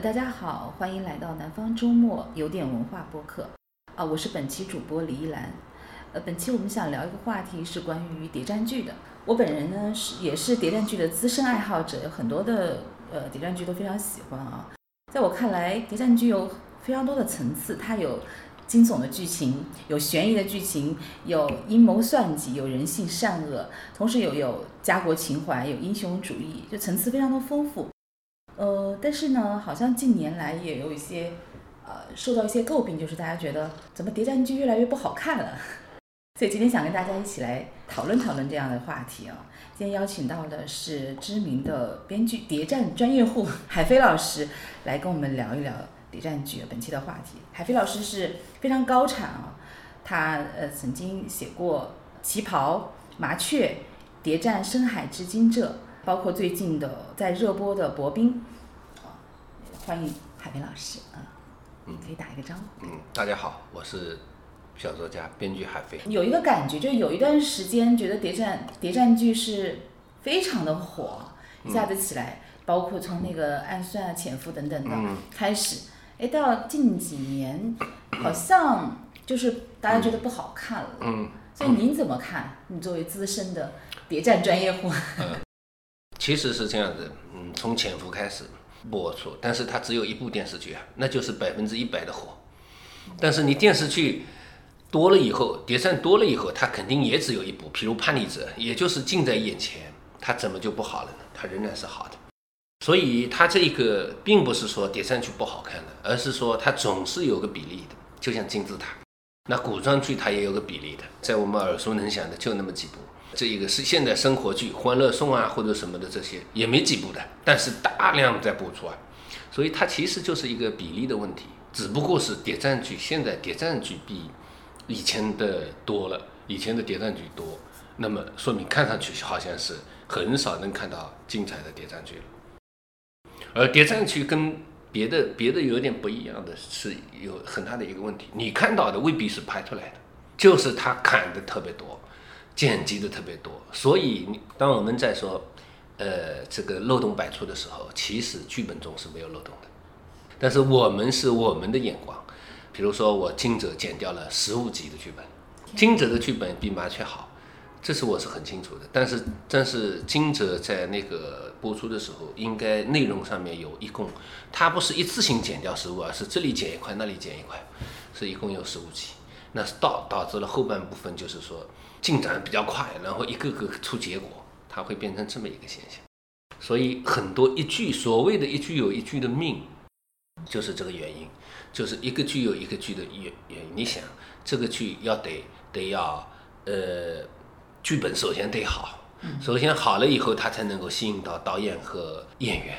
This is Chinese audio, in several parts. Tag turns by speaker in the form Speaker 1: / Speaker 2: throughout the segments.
Speaker 1: 大家好，欢迎来到南方周末有点文化播客啊，我是本期主播李依兰。呃，本期我们想聊一个话题是关于谍战剧的。我本人呢是也是谍战剧的资深爱好者，有很多的呃谍战剧都非常喜欢啊。在我看来，谍战剧有非常多的层次，它有惊悚的剧情，有悬疑的剧情，有阴谋算计，有人性善恶，同时有有家国情怀，有英雄主义，就层次非常的丰富。呃，但是呢，好像近年来也有一些呃受到一些诟病，就是大家觉得怎么谍战剧越来越不好看了。所以今天想跟大家一起来讨论讨论这样的话题啊。今天邀请到的是知名的编剧、谍战专业户海飞老师，来跟我们聊一聊谍战剧本期的话题。海飞老师是非常高产啊，他呃曾经写过《旗袍》《麻雀》《谍战深海之惊蛰》。包括最近的在热播的《薄冰》，欢迎海飞老师啊，嗯，可以打一个招呼。
Speaker 2: 嗯，大家好，我是小说家、编剧海飞。
Speaker 1: 有一个感觉，就是有一段时间觉得谍战谍战剧是非常的火，一下子起来，包括从那个《暗算》《啊潜伏》等等的开始，哎，到近几年 好像就是大家觉得不好看了。嗯，所以您怎么看？你作为资深的谍战专业户。
Speaker 2: 其实是这样子，嗯，从潜伏开始播出，但是它只有一部电视剧啊，那就是百分之一百的火。但是你电视剧多了以后，谍战多了以后，它肯定也只有一部，譬如《叛逆者》，也就是近在眼前，它怎么就不好了呢？它仍然是好的。所以它这一个并不是说谍战剧不好看的，而是说它总是有个比例的，就像金字塔。那古装剧它也有个比例的，在我们耳熟能详的就那么几部。这一个是现代生活剧《欢乐颂》啊，或者什么的这些也没几部的，但是大量在播出啊，所以它其实就是一个比例的问题，只不过是谍战剧现在谍战剧比以前的多了，以前的谍战剧多，那么说明看上去好像是很少能看到精彩的谍战剧了。而谍战剧跟别的别的有点不一样的是有很大的一个问题，你看到的未必是拍出来的，就是他砍的特别多。剪辑的特别多，所以当我们在说，呃，这个漏洞百出的时候，其实剧本中是没有漏洞的。但是我们是我们的眼光，比如说我金泽剪掉了十五集的剧本，金泽的剧本比麻雀好，这是我是很清楚的。但是但是金泽在那个播出的时候，应该内容上面有一共，它不是一次性剪掉十五，而是这里剪一块，那里剪一块，是一共有十五集，那是导导致了后半部分就是说。进展比较快，然后一个个出结果，它会变成这么一个现象。所以很多一句所谓的一句有一句的命，就是这个原因，就是一个剧有一个剧的原原因。你想，这个剧要得得要呃，剧本首先得好，首先好了以后，它才能够吸引到导演和演员，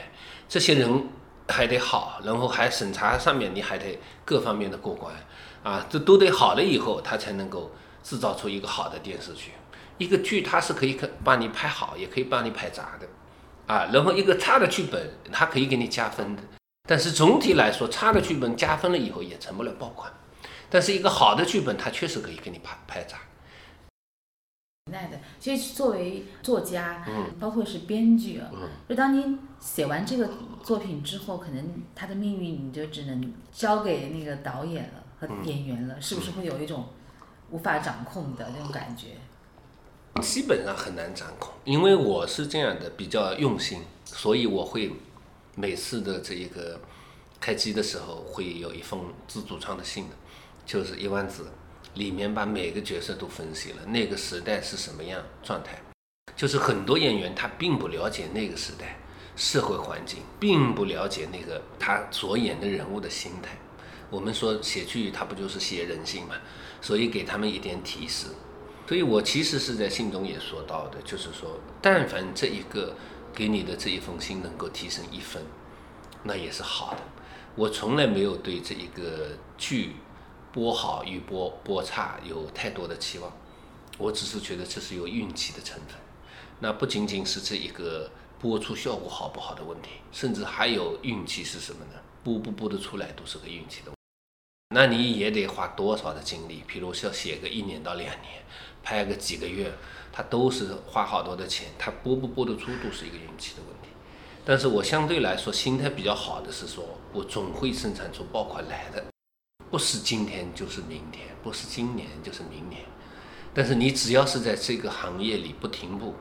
Speaker 2: 这些人还得好，然后还审查上面你还得各方面的过关啊，这都得好了以后，它才能够。制造出一个好的电视剧，一个剧它是可以可帮你拍好，也可以帮你拍砸的，啊，然后一个差的剧本它可以给你加分的，但是总体来说，差的剧本加分了以后也成不了爆款，但是一个好的剧本它确实可以给你拍拍砸。
Speaker 1: 耐的，其实作为作家，嗯，包括是编剧啊，嗯，就当您写完这个作品之后，可能他的命运你就只能交给那个导演了和演员了，是不是会有一种？无法掌控的那种感觉，
Speaker 2: 基本上很难掌控，因为我是这样的，比较用心，所以我会每次的这一个开机的时候会有一封自主创的信的，就是一万字，里面把每个角色都分析了，那个时代是什么样状态，就是很多演员他并不了解那个时代社会环境，并不了解那个他所演的人物的心态。我们说写剧，它不就是写人性嘛？所以给他们一点提示。所以我其实是在信中也说到的，就是说，但凡这一个给你的这一封信能够提升一分，那也是好的。我从来没有对这一个剧播好与播播差有太多的期望，我只是觉得这是有运气的成分。那不仅仅是这一个播出效果好不好的问题，甚至还有运气是什么呢？播不播得出来都是个运气的。那你也得花多少的精力？譬如说写个一年到两年，拍个几个月，它都是花好多的钱。它播不播得出都是一个运气的问题。但是我相对来说心态比较好的是说，我总会生产出爆款来的，不是今天就是明天，不是今年就是明年。但是你只要是在这个行业里不停步，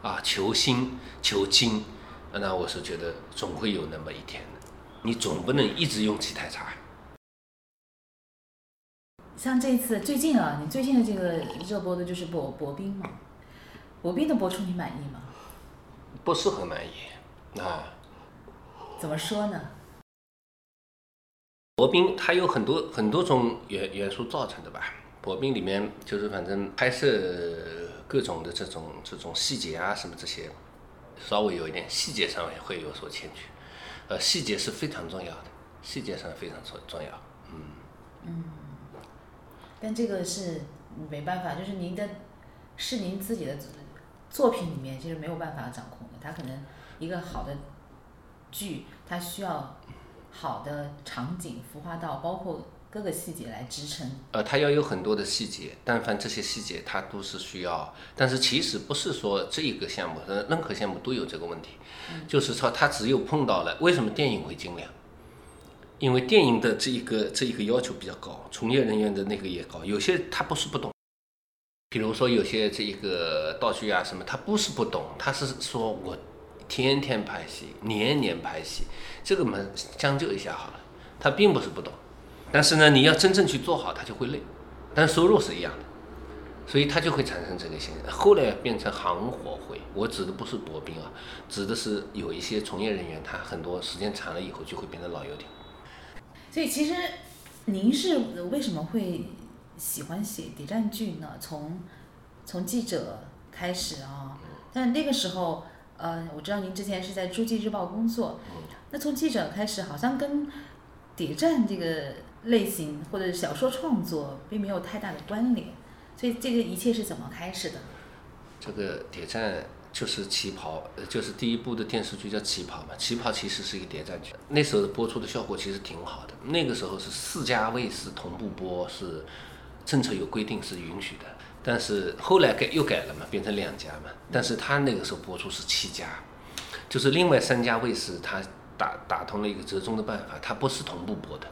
Speaker 2: 啊，求新求精，那我是觉得总会有那么一天的。你总不能一直用起太差。
Speaker 1: 像这次最近啊，你最近的这个热播的就是博博冰嘛，博冰的播出你满意吗？
Speaker 2: 不是很满意，啊。
Speaker 1: 怎么说呢？
Speaker 2: 薄冰它有很多很多种元元素造成的吧。薄冰里面就是反正拍摄各种的这种这种细节啊什么这些，稍微有一点细节上会有所欠缺。呃，细节是非常重要的，细节上非常重重要。嗯。
Speaker 1: 嗯。但这个是没办法，就是您的，是您自己的作品里面其实没有办法掌控的。它可能一个好的剧，它需要好的场景、孵化到，包括各个细节来支撑。
Speaker 2: 呃，它要有很多的细节，但凡这些细节它都是需要。但是其实不是说这一个项目，呃，任何项目都有这个问题，就是说它只有碰到了，为什么电影会精良？因为电影的这一个这一个要求比较高，从业人员的那个也高。有些他不是不懂，比如说有些这一个道具啊什么，他不是不懂，他是说我天天拍戏，年年拍戏，这个嘛将就一下好了。他并不是不懂，但是呢，你要真正去做好，他就会累。但收入是一样的，所以他就会产生这个现象。后来变成行火会，我指的不是薄冰啊，指的是有一些从业人员，他很多时间长了以后就会变成老油条。
Speaker 1: 所以其实，您是为什么会喜欢写谍战剧呢？从从记者开始啊，但那个时候，呃，我知道您之前是在诸暨日报工作，那从记者开始，好像跟谍战这个类型或者小说创作并没有太大的关联，所以这个一切是怎么开始的？
Speaker 2: 这个谍战。就是旗袍，就是第一部的电视剧叫旗袍嘛。旗袍其实是一个谍战剧，那时候播出的效果其实挺好的。那个时候是四家卫视同步播，是政策有规定是允许的。但是后来改又改了嘛，变成两家嘛。但是他那个时候播出是七家，就是另外三家卫视他打打通了一个折中的办法，它不是同步播的，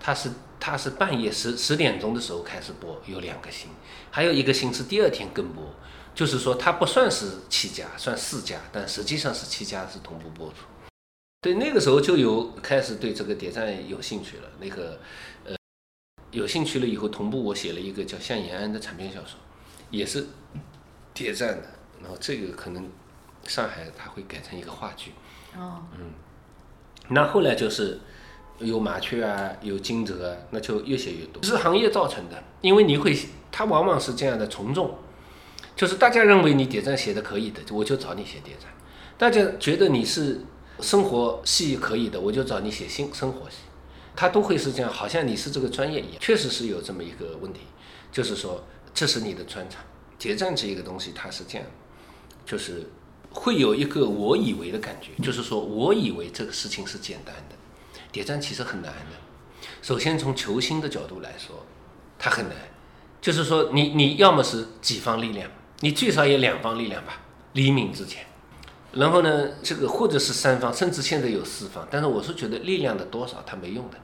Speaker 2: 它是它是半夜十十点钟的时候开始播，有两个星，还有一个星是第二天跟播。就是说，它不算是七家，算四家，但实际上是七家是同步播出。对，那个时候就有开始对这个谍战有兴趣了。那个，呃，有兴趣了以后，同步我写了一个叫《向延安》的长篇小说，也是谍战的。然后这个可能上海它会改成一个话剧。
Speaker 1: 哦。
Speaker 2: 嗯。那后来就是有麻雀啊，有金泽啊，那就越写越多。是行业造成的，因为你会，它往往是这样的从众。就是大家认为你点赞写的可以的，我就找你写点赞；大家觉得你是生活系可以的，我就找你写新生活系。他都会是这样，好像你是这个专业一样。确实是有这么一个问题，就是说这是你的专长。谍战这一个东西，它是这样，就是会有一个我以为的感觉，就是说我以为这个事情是简单的，谍战其实很难的。首先从求新的角度来说，它很难，就是说你你要么是己方力量。你最少有两方力量吧，黎明之前，然后呢，这个或者是三方，甚至现在有四方，但是我是觉得力量的多少它没用的，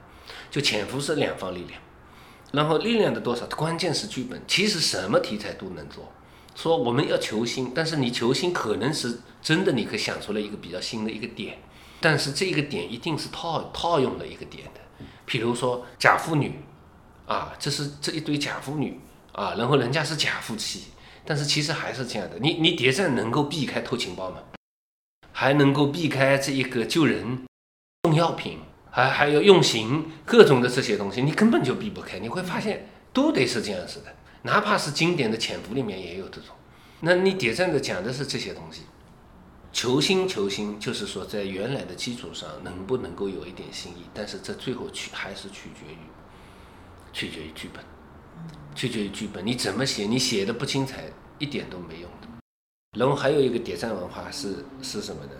Speaker 2: 就潜伏是两方力量，然后力量的多少，关键是剧本，其实什么题材都能做，说我们要求新，但是你求新可能是真的，你可以想出来一个比较新的一个点，但是这个点一定是套套用了一个点的，比如说假妇女，啊，这是这一堆假妇女啊，然后人家是假夫妻。但是其实还是这样的，你你谍战能够避开偷情报吗？还能够避开这一个救人、送药品，还还要用刑，各种的这些东西，你根本就避不开。你会发现都得是这样子的，哪怕是经典的潜伏里面也有这种。那你谍战的讲的是这些东西，求新求新，就是说在原来的基础上能不能够有一点新意，但是这最后取还是取决于取决于剧本。取决于剧本，你怎么写，你写的不精彩，一点都没用的。然后还有一个谍战文化是是什么呢？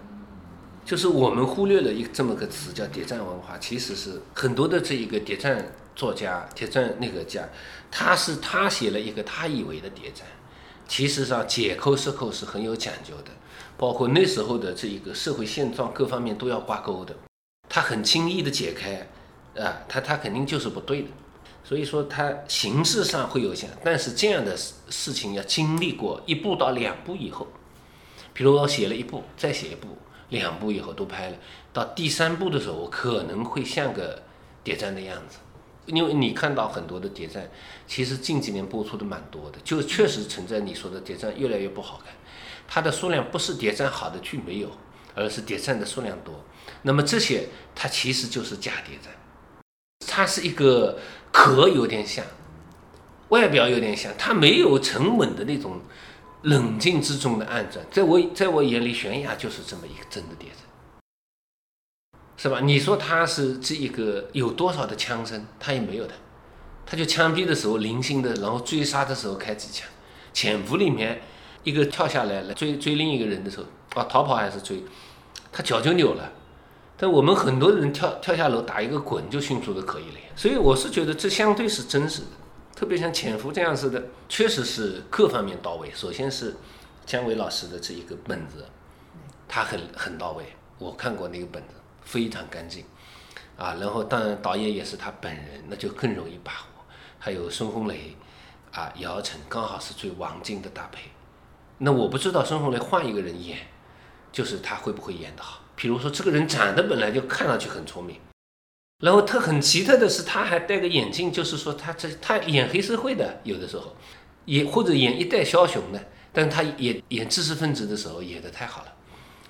Speaker 2: 就是我们忽略了一这么个词叫谍战文化，其实是很多的这一个谍战作家、谍战那个家，他是他写了一个他以为的谍战，其实上解扣释扣是很有讲究的，包括那时候的这一个社会现状各方面都要挂钩的。他很轻易的解开，啊，他他肯定就是不对的。所以说它形式上会有些，但是这样的事事情要经历过一步到两步以后，比如我写了一步，再写一步，两步以后都拍了，到第三步的时候，我可能会像个谍战的样子。因为你看到很多的谍战，其实近几年播出的蛮多的，就确实存在你说的谍战越来越不好看。它的数量不是谍战好的剧没有，而是谍战的数量多。那么这些它其实就是假谍战，它是一个壳有点像，外表有点像，它没有沉稳的那种冷静之中的暗战。在我在我眼里，悬崖就是这么一个真的谍子。是吧？你说他是这一个有多少的枪声？他也没有的，他就枪毙的时候零星的，然后追杀的时候开几枪。潜伏里面一个跳下来了追追另一个人的时候，啊，逃跑还是追，他脚就扭了。但我们很多人跳跳下楼打一个滚就迅速的可以了呀。所以我是觉得这相对是真实的，特别像潜伏这样子的，确实是各方面到位。首先是姜伟老师的这一个本子，他很很到位，我看过那个本子。非常干净，啊，然后当然导演也是他本人，那就更容易把握。还有孙红雷，啊，姚晨刚好是最王晶的搭配。那我不知道孙红雷换一个人演，就是他会不会演得好？比如说这个人长得本来就看上去很聪明，然后他很奇特的是他还戴个眼镜，就是说他这他演黑社会的有的时候，演或者演一代枭雄的，但他演演知识分子的时候演的太好了。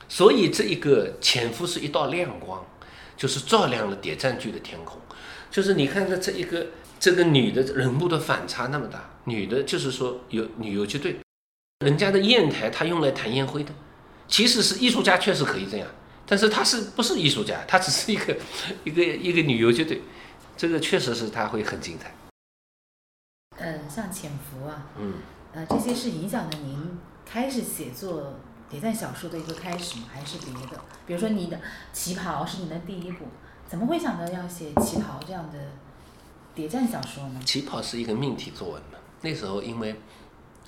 Speaker 2: 所以这一个潜伏是一道亮光，就是照亮了谍战剧的天空。就是你看看这一个这个女的人物的反差那么大，女的就是说有女游击队，人家的砚台她用来弹烟灰的，其实是艺术家确实可以这样，但是他是不是艺术家？他只是一个 一个一个女游击队，这个确实是他会很精彩。
Speaker 1: 嗯，像潜伏啊，
Speaker 2: 嗯，
Speaker 1: 呃，这些是影响了您开始写作。谍战小说的一个开始吗？还是别的？比如说你的《旗袍》是你的第一部，怎么会想到要写《旗袍》这样的谍战小说呢？
Speaker 2: 《旗袍》是一个命题作文嘛。那时候因为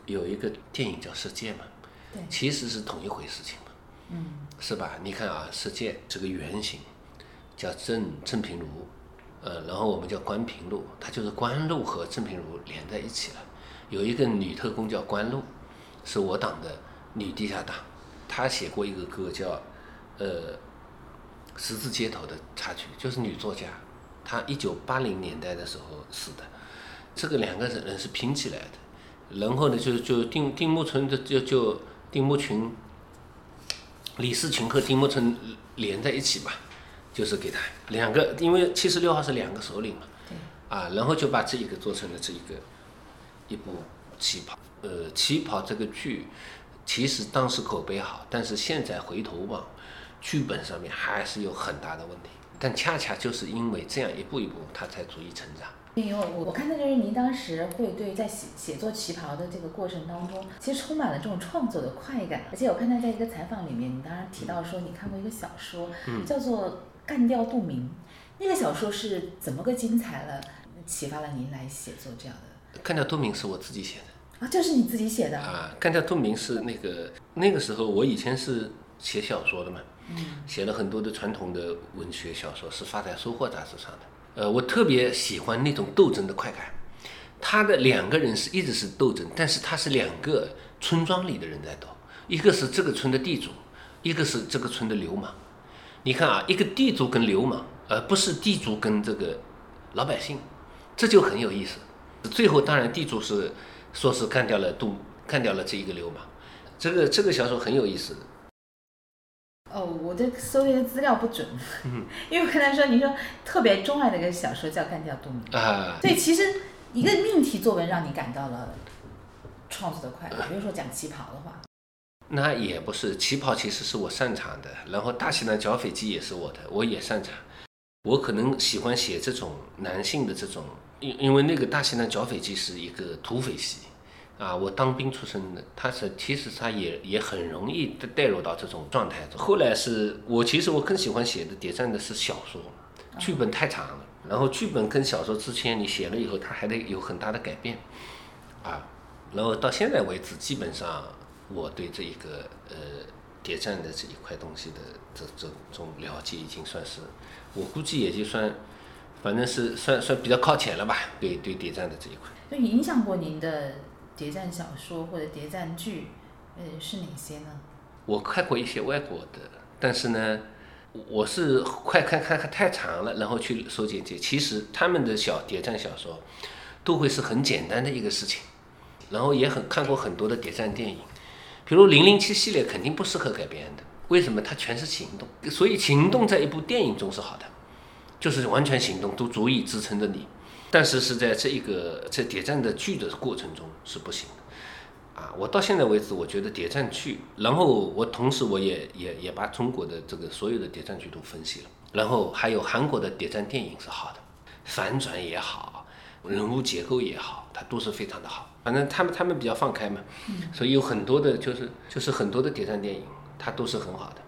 Speaker 2: 有一个电影叫《世界》嘛，
Speaker 1: 对，
Speaker 2: 其实是同一回事情嘛，是吧？你看啊，《世界》这个原型叫郑郑平如，呃，然后我们叫关平路，它就是关路和郑平如连在一起了。有一个女特工叫关路，是我党的女地下党。她写过一个歌叫，呃，十字街头的插曲，就是女作家，她一九八零年代的时候死的，这个两个人人是拼起来的，然后呢就就丁丁木春的就就丁木群，李世群和丁木春连在一起嘛，就是给他两个，因为七十六号是两个首领嘛，啊，然后就把这一个做成了这一个一部旗袍，呃，旗袍这个剧。其实当时口碑好，但是现在回头望，剧本上面还是有很大的问题。但恰恰就是因为这样一步一步，他才足以成长。
Speaker 1: 因为我我看到就是您当时会对在写写作旗袍的这个过程当中，其实充满了这种创作的快感。而且我看到在一个采访里面，你当然提到说你看过一个小说，叫做《干掉杜明》，那个小说是怎么个精彩了，启发了您来写作这样的？
Speaker 2: 干掉杜明是我自己写的。
Speaker 1: 啊，就是你自己写的
Speaker 2: 啊！干掉杜明是那个那个时候，我以前是写小说的嘛，嗯写了很多的传统的文学小说，是发在《收获》杂志上的。呃，我特别喜欢那种斗争的快感。他的两个人是一直是斗争，但是他是两个村庄里的人在斗，一个是这个村的地主，一个是这个村的流氓。你看啊，一个地主跟流氓，而不是地主跟这个老百姓，这就很有意思。最后当然地主是。说是干掉了杜，干掉了这一个流氓，这个这个小说很有意思。
Speaker 1: 哦，我这搜的资料不准，因为我看他说你说特别钟爱的一个小说叫《干掉杜明》
Speaker 2: 啊，
Speaker 1: 所以其实一个命题作文让你感到了创作的快乐，比如说讲旗袍的话，
Speaker 2: 那也不是旗袍，其实是我擅长的，然后大型的剿匪记也是我的，我也擅长，我可能喜欢写这种男性的这种。因因为那个大型的剿匪记是一个土匪戏，啊，我当兵出身的，他是其实他也也很容易的带入到这种状态中。后来是我其实我更喜欢写的谍战的是小说，剧本太长了，然后剧本跟小说之间你写了以后，它还得有很大的改变，啊，然后到现在为止，基本上我对这一个呃谍战的这一块东西的这这种了解，已经算是我估计也就算，反正是算算比较靠前了吧。对对谍战的这一块，
Speaker 1: 就影响过您的谍战小说或者谍战剧，呃是哪些呢？
Speaker 2: 我看过一些外国的，但是呢，我是快看看看太长了，然后去搜简介。其实他们的小谍战小说都会是很简单的一个事情，然后也很看过很多的谍战电影，比如《零零七》系列肯定不适合改编的，为什么？它全是行动，所以行动在一部电影中是好的，就是完全行动都足以支撑着你，但是是在这一个在谍战的剧的过程中是不行的。啊，我到现在为止，我觉得谍战剧，然后我同时我也也也把中国的这个所有的谍战剧都分析了，然后还有韩国的谍战电影是好的，反转也好，人物结构也好，它都是非常的好。反正他们他们比较放开嘛，所以有很多的就是就是很多的谍战电影，它都是很好的。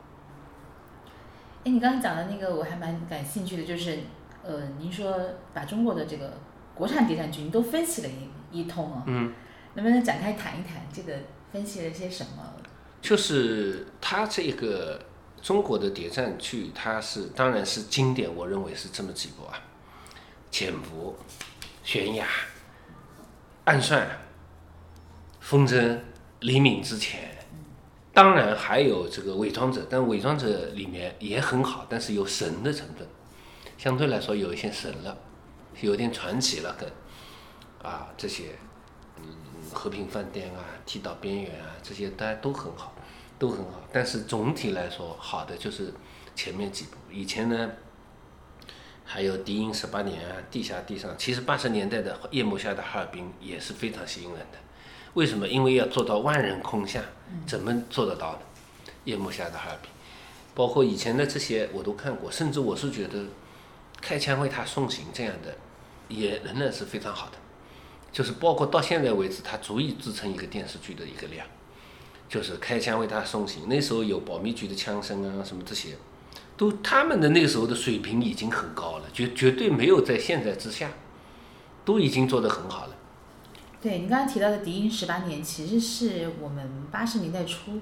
Speaker 1: 哎，你刚才讲的那个我还蛮感兴趣的，就是呃，您说把中国的这个国产谍战剧您都分析了一一通啊。
Speaker 2: 嗯。
Speaker 1: 能不能展开谈一谈这个分析了些什么？
Speaker 2: 就是它这个中国的谍战剧，它是当然是经典，我认为是这么几部啊：潜伏、悬崖、暗算、风筝、黎明之前。当然还有这个伪装者，但伪装者里面也很好，但是有神的成分，相对来说有一些神了，有点传奇了，跟啊这些。嗯和平饭店啊，踢到边缘啊，这些大家都很好，都很好。但是总体来说，好的就是前面几部。以前呢，还有《敌营十八年》啊，《地下地上》。其实八十年代的《夜幕下的哈尔滨》也是非常吸引人的。为什么？因为要做到万人空巷，怎么做得到呢？《夜幕下的哈尔滨》，包括以前的这些我都看过，甚至我是觉得《开枪为他送行》这样的，也仍然是非常好的。就是包括到现在为止，它足以支撑一个电视剧的一个量。就是开枪为他送行，那时候有保密局的枪声啊，什么这些，都他们的那时候的水平已经很高了，绝绝对没有在现在之下，都已经做得很好了。
Speaker 1: 对你刚才提到的《敌营十八年》，其实是我们八十年代初，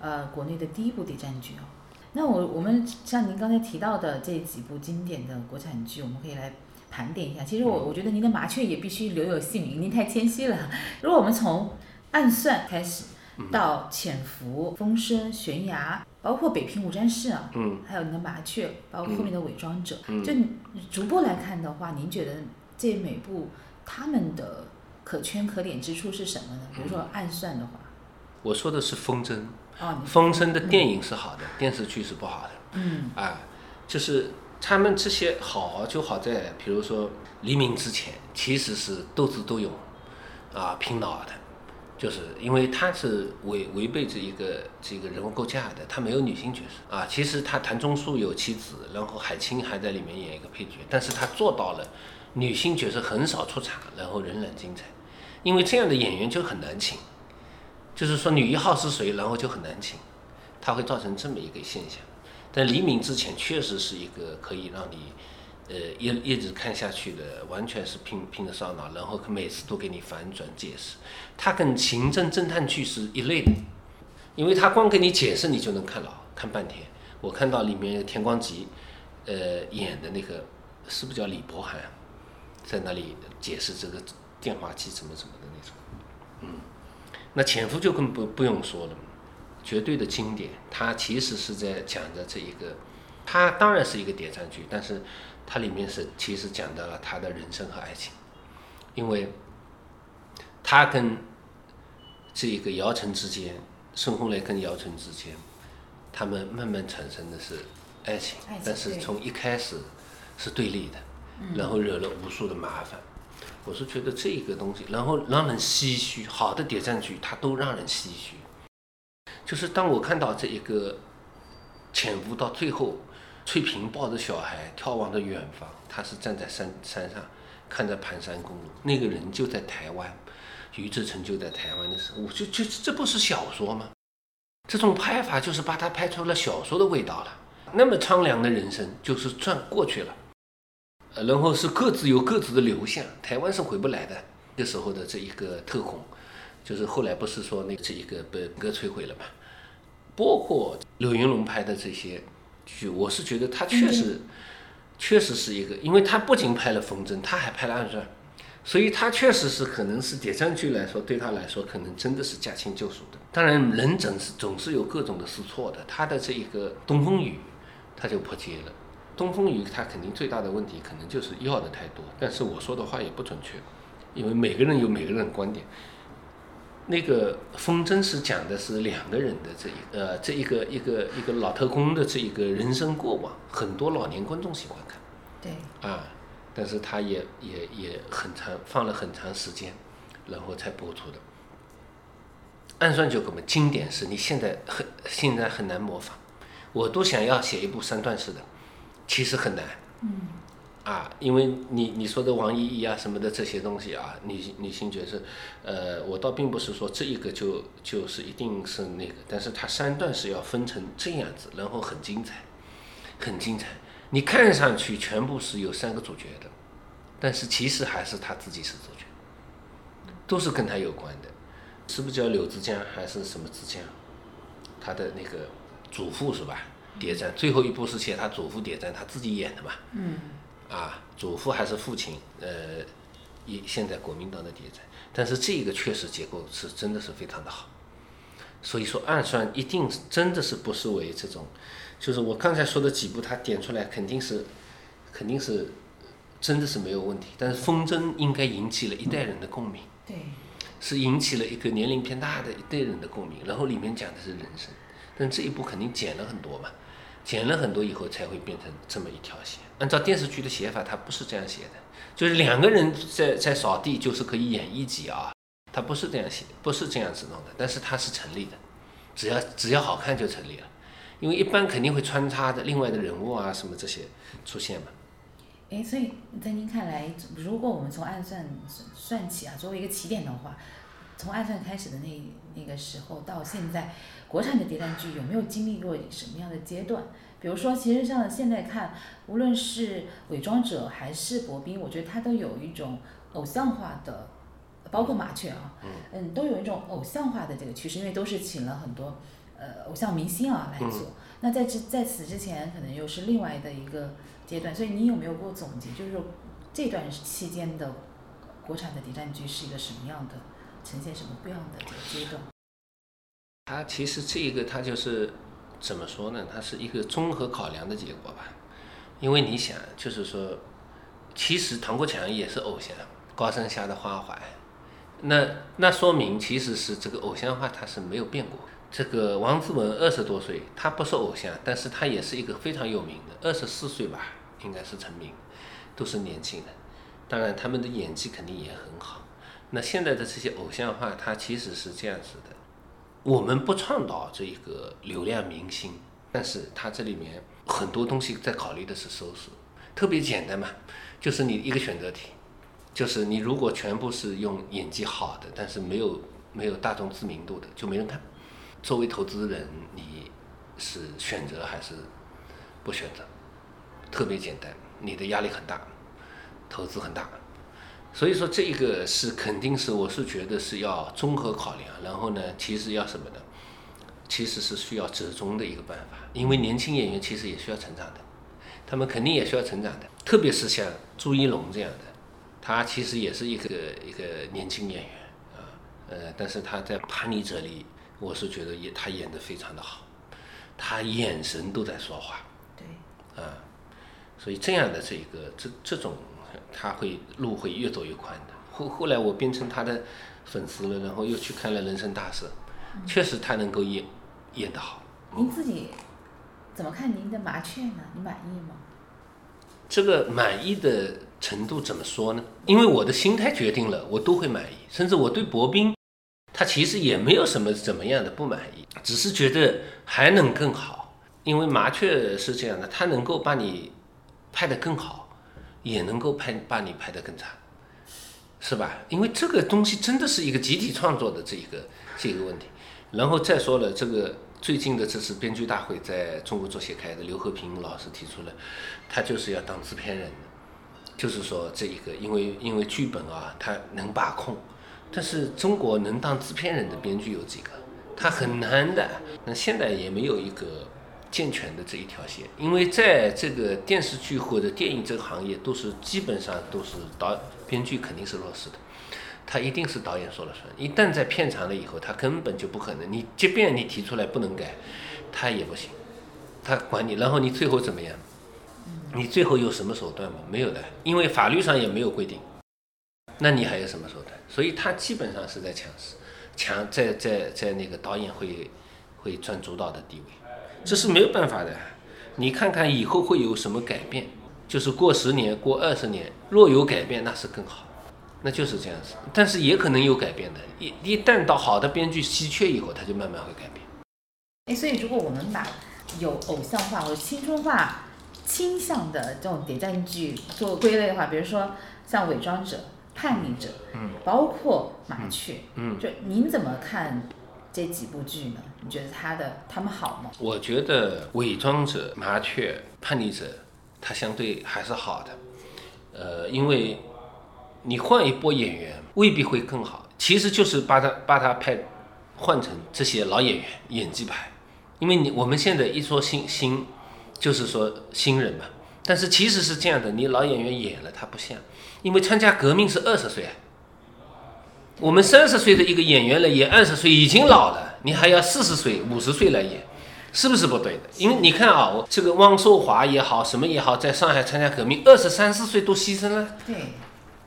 Speaker 1: 呃，国内的第一部谍战剧哦。那我我们像您刚才提到的这几部经典的国产剧，我们可以来。盘点一下，其实我我觉得您的麻雀也必须留有姓名，您太谦虚了。如果我们从暗算开始，到潜伏、风声、悬崖，包括北平无战事啊，
Speaker 2: 嗯，
Speaker 1: 还有您的麻雀，包括后面的伪装者，就逐步来看的话，您觉得这每部他们的可圈可点之处是什么呢？比如说暗算的话，
Speaker 2: 我说的是风筝，
Speaker 1: 哦，
Speaker 2: 风声的电影是好的，电视剧是不好的，
Speaker 1: 嗯，
Speaker 2: 啊，就是。他们这些好就好在，比如说黎明之前，其实是斗智斗勇，啊，拼脑的，就是因为他是违违背这一个这个人物构架的，他没有女性角色。啊。其实他谭中树有妻子，然后海清还在里面演一个配角，但是他做到了女性角色很少出场，然后仍然精彩，因为这样的演员就很难请，就是说女一号是谁，然后就很难请，它会造成这么一个现象。但黎明之前，确实是一个可以让你，呃，一一直看下去的，完全是拼拼的烧脑，然后每次都给你反转解释。它跟刑侦侦探剧是一类的，因为它光给你解释，你就能看了看半天。我看到里面田光吉，呃，演的那个是不是叫李博涵，在那里解释这个电话机怎么怎么的那种，那潜伏就更不不用说了。绝对的经典，它其实是在讲的这一个，它当然是一个谍战剧，但是它里面是其实讲到了他的人生和爱情，因为他跟这一个姚晨之间，孙红雷跟姚晨之间，他们慢慢产生的是爱情，但是从一开始是对立的，然后惹了无数的麻烦。我是觉得这一个东西，然后让人唏嘘，好的谍战剧它都让人唏嘘。就是当我看到这一个潜伏到最后，翠萍抱着小孩眺望着远方，他是站在山山上看着盘山公路，那个人就在台湾，余志成就在台湾的时候，我就就这不是小说吗？这种拍法就是把它拍出了小说的味道了。那么苍凉的人生就是转过去了，然后是各自有各自的流向，台湾是回不来的。那时候的这一个特工。就是后来不是说那这一个被哥摧毁了嘛？包括柳云龙拍的这些剧，我是觉得他确实确实是一个，因为他不仅拍了《风筝》，他还拍了《暗算》，所以他确实是可能是谍战剧来说，对他来说可能真的是驾轻就熟的。当然，人总是总是有各种的试错的。他的这一个《东风雨》，他就破戒了。《东风雨》他肯定最大的问题可能就是要的太多，但是我说的话也不准确，因为每个人有每个人的观点。那个《风筝》是讲的是两个人的这一呃这一个一个一个老特工的这一个人生过往，很多老年观众喜欢看。
Speaker 1: 对。
Speaker 2: 啊，但是他也也也很长放了很长时间，然后才播出的。暗算就这么经典，是你现在很现在很难模仿。我都想要写一部三段式的，其实很难。
Speaker 1: 嗯。
Speaker 2: 啊，因为你你说的王依依啊什么的这些东西啊，女女性角色，呃，我倒并不是说这一个就就是一定是那个，但是它三段是要分成这样子，然后很精彩，很精彩。你看上去全部是有三个主角的，但是其实还是他自己是主角，都是跟他有关的，是不是叫柳之江还是什么之江？他的那个祖父是吧？谍战最后一部是写他祖父谍战，他自己演的嘛？
Speaker 1: 嗯。
Speaker 2: 啊，祖父还是父亲，呃，一现在国民党的谍战，但是这个确实结构是真的是非常的好，所以说暗算一定真的是不失为这种，就是我刚才说的几部，他点出来肯定是，肯定是真的是没有问题，但是风筝应该引起了一代人的共鸣，
Speaker 1: 对，
Speaker 2: 是引起了一个年龄偏大的一代人的共鸣，然后里面讲的是人生，但这一部肯定减了很多嘛。剪了很多以后才会变成这么一条线。按照电视剧的写法，它不是这样写的，就是两个人在在扫地，就是可以演一集啊，它不是这样写，不是这样子弄的。但是它是成立的，只要只要好看就成立了，因为一般肯定会穿插的另外的人物啊什么这些出现嘛。
Speaker 1: 哎，所以在您看来，如果我们从暗算算起啊，作为一个起点的话，从暗算开始的那那个时候到现在。国产的谍战剧有没有经历过什么样的阶段？比如说，其实像现在看，无论是《伪装者》还是《薄冰》，我觉得它都有一种偶像化的，包括《麻雀》啊，嗯，都有一种偶像化的这个趋势，因为都是请了很多呃偶像明星啊来做。那在这在此之前，可能又是另外的一个阶段。所以你有没有过总结？就是这段期间的国产的谍战剧是一个什么样的，呈现什么不一样的这个阶段？
Speaker 2: 它其实这一个它就是怎么说呢？它是一个综合考量的结果吧。因为你想，就是说，其实唐国强也是偶像，高山下的花环。那那说明其实是这个偶像化它是没有变过。这个王志文二十多岁，他不是偶像，但是他也是一个非常有名的，二十四岁吧，应该是成名，都是年轻人。当然他们的演技肯定也很好。那现在的这些偶像化，它其实是这样子的。我们不倡导这一个流量明星，但是它这里面很多东西在考虑的是收视，特别简单嘛，就是你一个选择题，就是你如果全部是用演技好的，但是没有没有大众知名度的，就没人看。作为投资人，你是选择还是不选择？特别简单，你的压力很大，投资很大。所以说这个是肯定是我是觉得是要综合考量，然后呢，其实要什么呢？其实是需要折中的一个办法，因为年轻演员其实也需要成长的，他们肯定也需要成长的，特别是像朱一龙这样的，他其实也是一个一个年轻演员啊，呃，但是他在《叛逆者》里，我是觉得也他演的非常的好，他眼神都在说话，
Speaker 1: 对，
Speaker 2: 啊，所以这样的这个这这种。他会路会越走越宽的。后后来我变成他的粉丝了，然后又去看了《人生大事》，确实他能够演演得好。
Speaker 1: 您自己怎么看您的麻雀呢？你满意吗？
Speaker 2: 这个满意的程度怎么说呢？因为我的心态决定了，我都会满意。甚至我对薄冰，他其实也没有什么怎么样的不满意，只是觉得还能更好。因为麻雀是这样的，它能够把你拍得更好。也能够拍把你拍得更差，是吧？因为这个东西真的是一个集体创作的这一个这个问题。然后再说了，这个最近的这次编剧大会在中国作协开的，刘和平老师提出了，他就是要当制片人，就是说这一个，因为因为剧本啊，他能把控，但是中国能当制片人的编剧有几个？他很难的。那现在也没有一个健全的这一条线，因为在这个电视剧或者电影这个行业，都是基本上都是导编剧肯定是弱势的，他一定是导演说了算。一旦在片场了以后，他根本就不可能。你即便你提出来不能改，他也不行，他管你。然后你最后怎么样？你最后有什么手段吗？没有的，因为法律上也没有规定。那你还有什么手段？所以他基本上是在强势，强在在在那个导演会会占主导的地位，这是没有办法的。你看看以后会有什么改变？就是过十年、过二十年，若有改变，那是更好，那就是这样子。但是也可能有改变的，一一旦到好的编剧稀缺以后，它就慢慢会改变。
Speaker 1: 哎，所以如果我们把有偶像化或青春化倾向的这种谍战剧做归类的话，比如说像《伪装者》。叛逆者，
Speaker 2: 嗯，
Speaker 1: 包括麻雀，
Speaker 2: 嗯，
Speaker 1: 就您怎么看这几部剧呢？你觉得他的他们好吗？
Speaker 2: 我觉得伪装者、麻雀、叛逆者，它相对还是好的，呃，因为你换一波演员未必会更好，其实就是把他把他派换成这些老演员演技派，因为你我们现在一说新新，就是说新人嘛。但是其实是这样的，你老演员演了他不像，因为参加革命是二十岁，我们三十岁的一个演员来演二十岁已经老了，你还要四十岁、五十岁来演，是不是不对的？因为你看啊，我这个汪寿华也好，什么也好，在上海参加革命，二十三四岁都牺牲了，
Speaker 1: 对，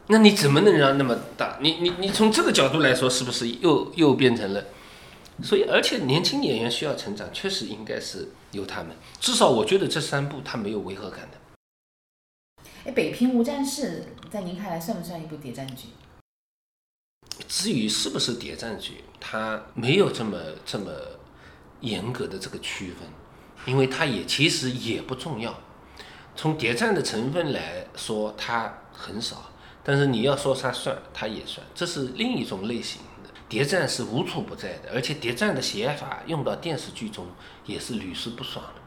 Speaker 2: 那你怎么能让那么大？你你你从这个角度来说，是不是又又变成了？所以，而且年轻演员需要成长，确实应该是由他们。至少我觉得这三部他没有违和感的。
Speaker 1: 哎，《北平无战事》在您看来算不算一部谍战剧？
Speaker 2: 至于是不是谍战剧，它没有这么这么严格的这个区分，因为它也其实也不重要。从谍战的成分来说，它很少；但是你要说它算，它也算，这是另一种类型的谍战是无处不在的，而且谍战的写法用到电视剧中也是屡试不爽的。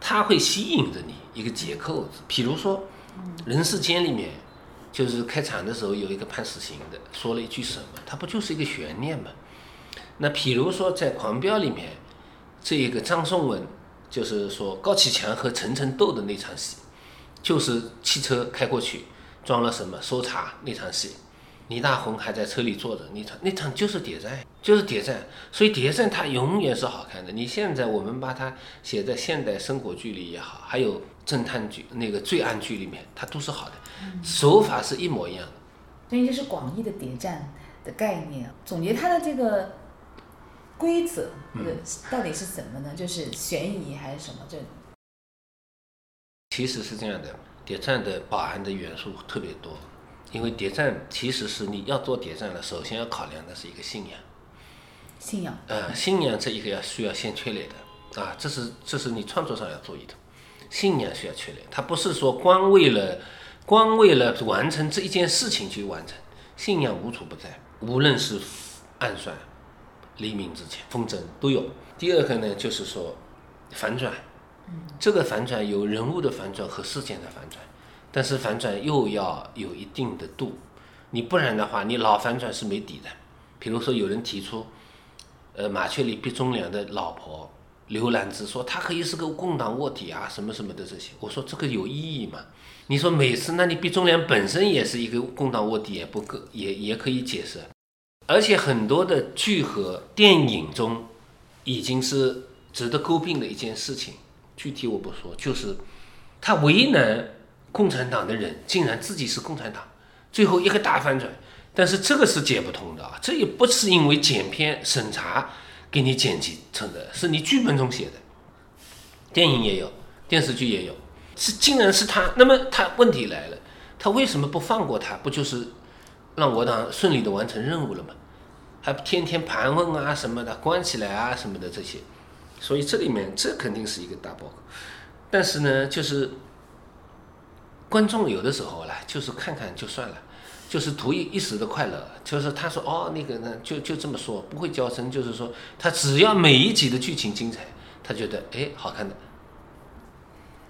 Speaker 2: 它会吸引着你一个结扣子，比如说。人世间里面，就是开场的时候有一个判死刑的，说了一句什么？他不就是一个悬念吗？那比如说在《狂飙》里面，这一个张颂文，就是说高启强和陈诚斗的那场戏，就是汽车开过去装了什么搜查那场戏。倪大红还在车里坐着，那场那场就是谍战，就是谍战，所以谍战它永远是好看的。你现在我们把它写在现代生活剧里也好，还有侦探剧、那个罪案剧里面，它都是好的，手法是一模一样的。
Speaker 1: 所以这是广义的谍战的概念。总结它的这个规则，到底是什么呢？就是悬疑还是什么？这
Speaker 2: 其实是这样的，谍战的保安的元素特别多。因为谍战其实是你要做谍战了，首先要考量的是一个信仰。
Speaker 1: 信仰。
Speaker 2: 呃，信仰这一个要需要先确立的啊，这是这是你创作上要注意的。信仰需要确立，它不是说光为了光为了完成这一件事情去完成。信仰无处不在，无论是暗算、黎明之前、风筝都有。第二个呢，就是说反转。这个反转有人物的反转和事件的反转。但是反转又要有一定的度，你不然的话，你老反转是没底的。比如说有人提出，呃，马雀里毕忠良的老婆刘兰芝说他可以是个共党卧底啊，什么什么的这些，我说这个有意义吗？你说每次，那你毕忠良本身也是一个共党卧底，也不可也也可以解释。而且很多的剧和电影中，已经是值得诟病的一件事情，具体我不说，就是他为难。共产党的人竟然自己是共产党，最后一个大反转，但是这个是解不通的啊！这也不是因为剪片审查给你剪辑成的，是你剧本中写的。电影也有，电视剧也有，是竟然是他。那么他问题来了，他为什么不放过他？不就是让我党顺利的完成任务了吗？还天天盘问啊什么的，关起来啊什么的这些，所以这里面这肯定是一个大包袱。但是呢，就是。观众有的时候啦，就是看看就算了，就是图一一时的快乐。就是他说哦，那个呢，就就这么说，不会较真。就是说，他只要每一集的剧情精彩，他觉得哎好看的。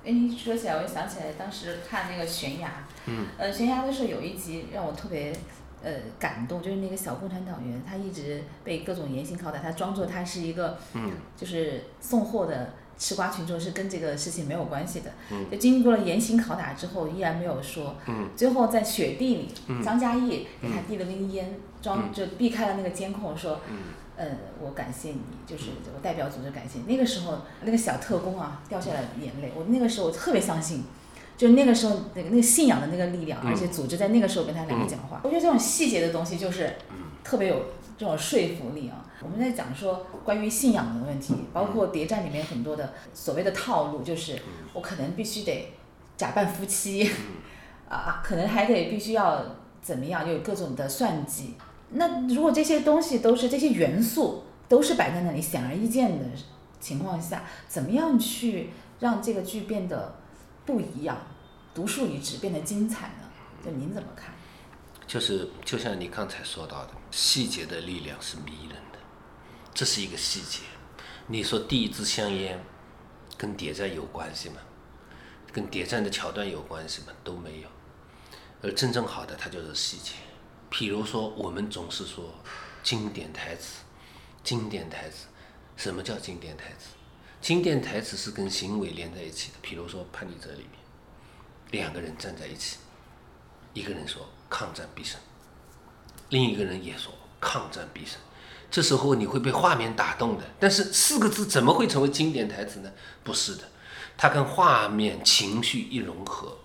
Speaker 1: 哎，你说起来，我就想起来当时看那个悬崖，
Speaker 2: 嗯，
Speaker 1: 呃，悬崖的时候有一集让我特别呃感动，就是那个小共产党员，他一直被各种严刑拷打，他装作他是一个，
Speaker 2: 嗯，
Speaker 1: 就是送货的吃瓜群众，是跟这个事情没有关系的。
Speaker 2: 嗯，
Speaker 1: 就经过了严刑拷打之后，依然没有说。
Speaker 2: 嗯，
Speaker 1: 最后在雪地里，
Speaker 2: 嗯
Speaker 1: 张嘉译给他递了根烟，装
Speaker 2: 嗯
Speaker 1: 就避开了那个监控，说。
Speaker 2: 嗯
Speaker 1: 呃，我感谢你，就是我代表组织感谢你。那个时候，那个小特工啊，掉下了眼泪。我那个时候我特别相信，就那个时候那个那个信仰的那个力量，
Speaker 2: 嗯
Speaker 1: 而且组织在那个时候跟他两个讲话。我觉得这种细节的东西就是
Speaker 2: 嗯
Speaker 1: 特别有这种说服力啊。我们在讲说关于信仰的问题，包括谍战里面很多的所谓的套路，就是我可能必须得假扮夫妻，啊，可能还得必须要怎么样，有各种的算计。那如果这些东西都是这些元素都是摆在那里显而易见的情况下，怎么样去让这个剧变得不一样，独树一帜，变得精彩呢？就您怎么看？
Speaker 2: 就是就像你刚才说到的，细节的力量是迷人的，这是一个细节。你说第一支香烟跟谍战有关系吗？跟谍战的桥段有关系吗？都没有。而真正好的，它就是细节。譬如说，我们总是说经典台词，经典台词，什么叫经典台词？经典台词是跟行为连在一起的。譬如说《叛逆者》里面，两个人站在一起，一个人说抗战必胜，另一个人也说抗战必胜。这时候你会被画面打动的，但是四个字怎么会成为经典台词呢？不是的，它跟画面情绪一融合，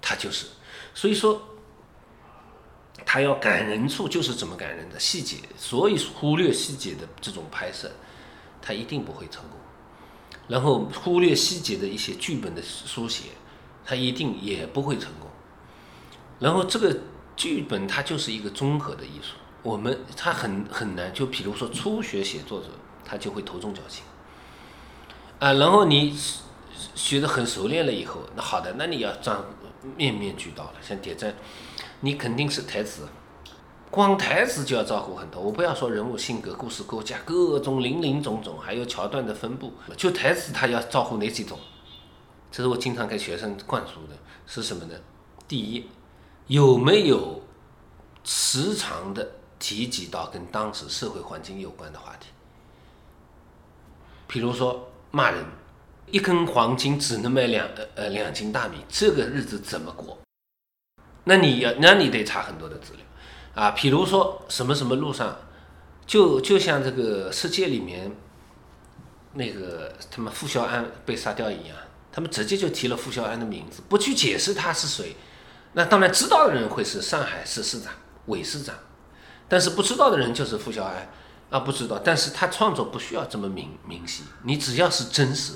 Speaker 2: 它就是。所以说，它要感人处就是怎么感人的细节，所以忽略细节的这种拍摄，它一定不会成功。然后忽略细节的一些剧本的书写，它一定也不会成功。然后这个剧本它就是一个综合的艺术，我们它很很难，就比如说初学写作者，他就会头重脚轻。啊，然后你学的很熟练了以后，那好的，那你要张面面俱到了，像谍战，你肯定是台词，光台词就要照顾很多。我不要说人物性格、故事构架，各种林林总总，还有桥段的分布，就台词他要照顾哪几种？这是我经常给学生灌输的，是什么呢？第一，有没有时常的提及到跟当时社会环境有关的话题？比如说骂人，一根黄金只能买两呃呃两斤大米，这个日子怎么过？那你要那你得查很多的资料啊，比如说什么什么路上，就就像这个世界里面那个他们傅肖安被杀掉一样，他们直接就提了傅肖安的名字，不去解释他是谁。那当然知道的人会是上海市市长、韦市长，但是不知道的人就是傅肖安啊，不知道。但是他创作不需要这么明明晰，你只要是真实。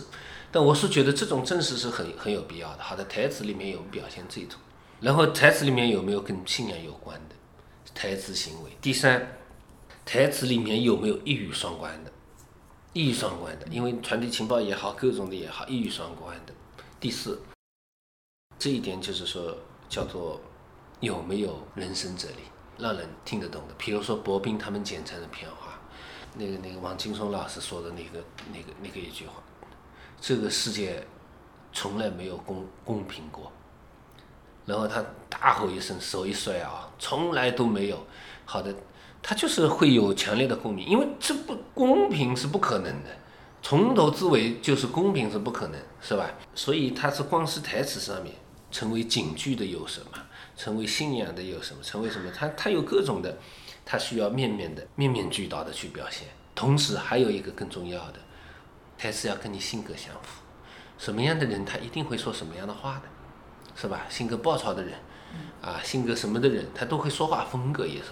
Speaker 2: 但我是觉得这种真实是很很有必要的。好的，台词里面有表现这种，然后台词里面有没有跟信仰有关的台词行为？第三，台词里面有没有一语双关的？一语双关的，因为传递情报也好，各种的也好，一语双关的。第四，这一点就是说叫做有没有人生哲理，让人听得懂的。比如说薄冰他们剪成的片花，那个那个王劲松老师说的那个那个那个一句话，这个世界从来没有公公平过。然后他大吼一声，手一甩啊，从来都没有。好的，他就是会有强烈的共鸣，因为这不公平是不可能的，从头至尾就是公平是不可能，是吧？所以他是光是台词上面成为警句的有什么，成为信仰的有什么，成为什么？他他有各种的，他需要面面的面面俱到的去表现。同时还有一个更重要的，还是要跟你性格相符，什么样的人他一定会说什么样的话的，是吧？性格暴躁的人，啊，性格什么的人，他都会说话风格也是。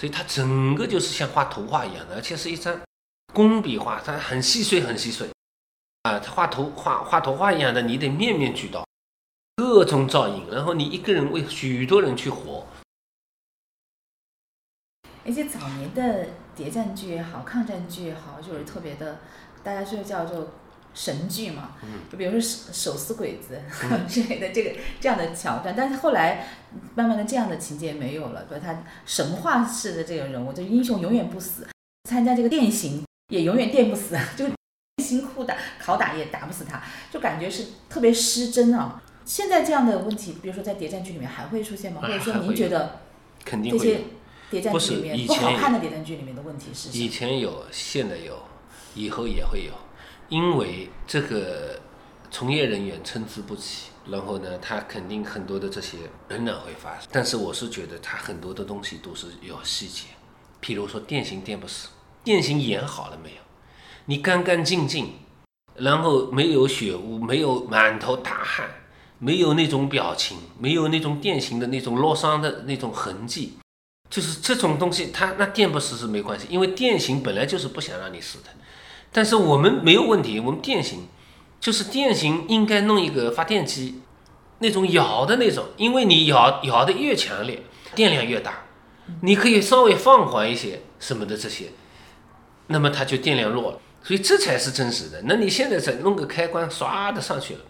Speaker 2: 所以他整个就是像画图画一样的，而且是一张工笔画，它很细碎，很细碎，啊，他画图画画图画一样的，你得面面俱到，各种噪音，然后你一个人为许多人去活。
Speaker 1: 而且早年的谍战剧也好，抗战剧也好，就是特别的，大家就叫做神剧嘛，就比如说手手撕鬼子 之类的这个这样的桥段，但是后来慢慢的这样的情节没有了，对吧？他神话式的这个人物，就英雄永远不死，参加这个电刑也永远电不死，就辛苦打拷打也打不死他，就感觉是特别失真啊。现在这样的问题，比如说在谍战剧里面还会出现吗？或者说您觉得
Speaker 2: 肯定会有
Speaker 1: 这些。谍战剧里面不好看的谍战剧里面的问题是什
Speaker 2: 以？前有，现在有，以后也会有，因为这个从业人员参差不齐，然后呢，他肯定很多的这些仍然会发生。但是我是觉得他很多的东西都是有细节，譬如说电刑电不死，电刑演好了没有？你干干净净，然后没有血污，没有满头大汗，没有那种表情，没有那种电刑的那种落伤的那种痕迹。就是这种东西，它那电不死是没关系，因为电刑本来就是不想让你死的。但是我们没有问题，我们电刑就是电刑应该弄一个发电机，那种摇的那种，因为你摇摇的越强烈，电量越大，你可以稍微放缓一些什么的这些，那么它就电量弱了，所以这才是真实的。那你现在再弄个开关，唰的上去了，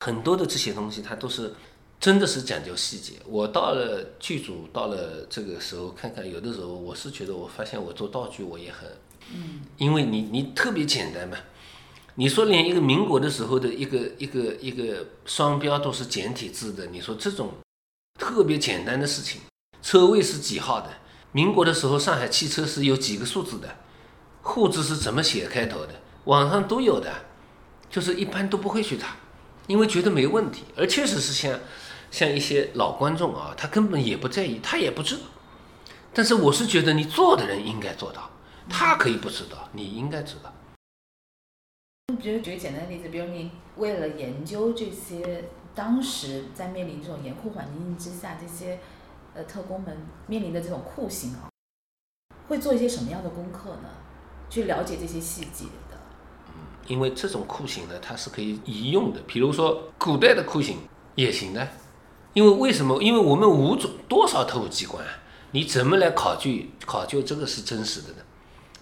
Speaker 2: 很多的这些东西它都是。真的是讲究细节。我到了剧组，到了这个时候看看，有的时候我是觉得，我发现我做道具我也很，嗯，因为你你特别简单嘛。你说连一个民国的时候的一个一个一个双标都是简体字的，你说这种特别简单的事情，车位是几号的？民国的时候上海汽车是有几个数字的？户字是怎么写开头的？网上都有的，就是一般都不会去查，因为觉得没问题，而确实是像。像一些老观众啊，他根本也不在意，他也不知道。但是我是觉得你做的人应该做到，他可以不知道，你应该知道。
Speaker 1: 比如举个简单的例子，比如你为了研究这些当时在面临这种严酷环境之下，这些呃特工们面临的这种酷刑啊，会做一些什么样的功课呢？去了解这些细节。
Speaker 2: 因为这种酷刑呢，它是可以移用的，比如说古代的酷刑也行的。因为为什么？因为我们五种多少特务机关，你怎么来考据考究这个是真实的呢？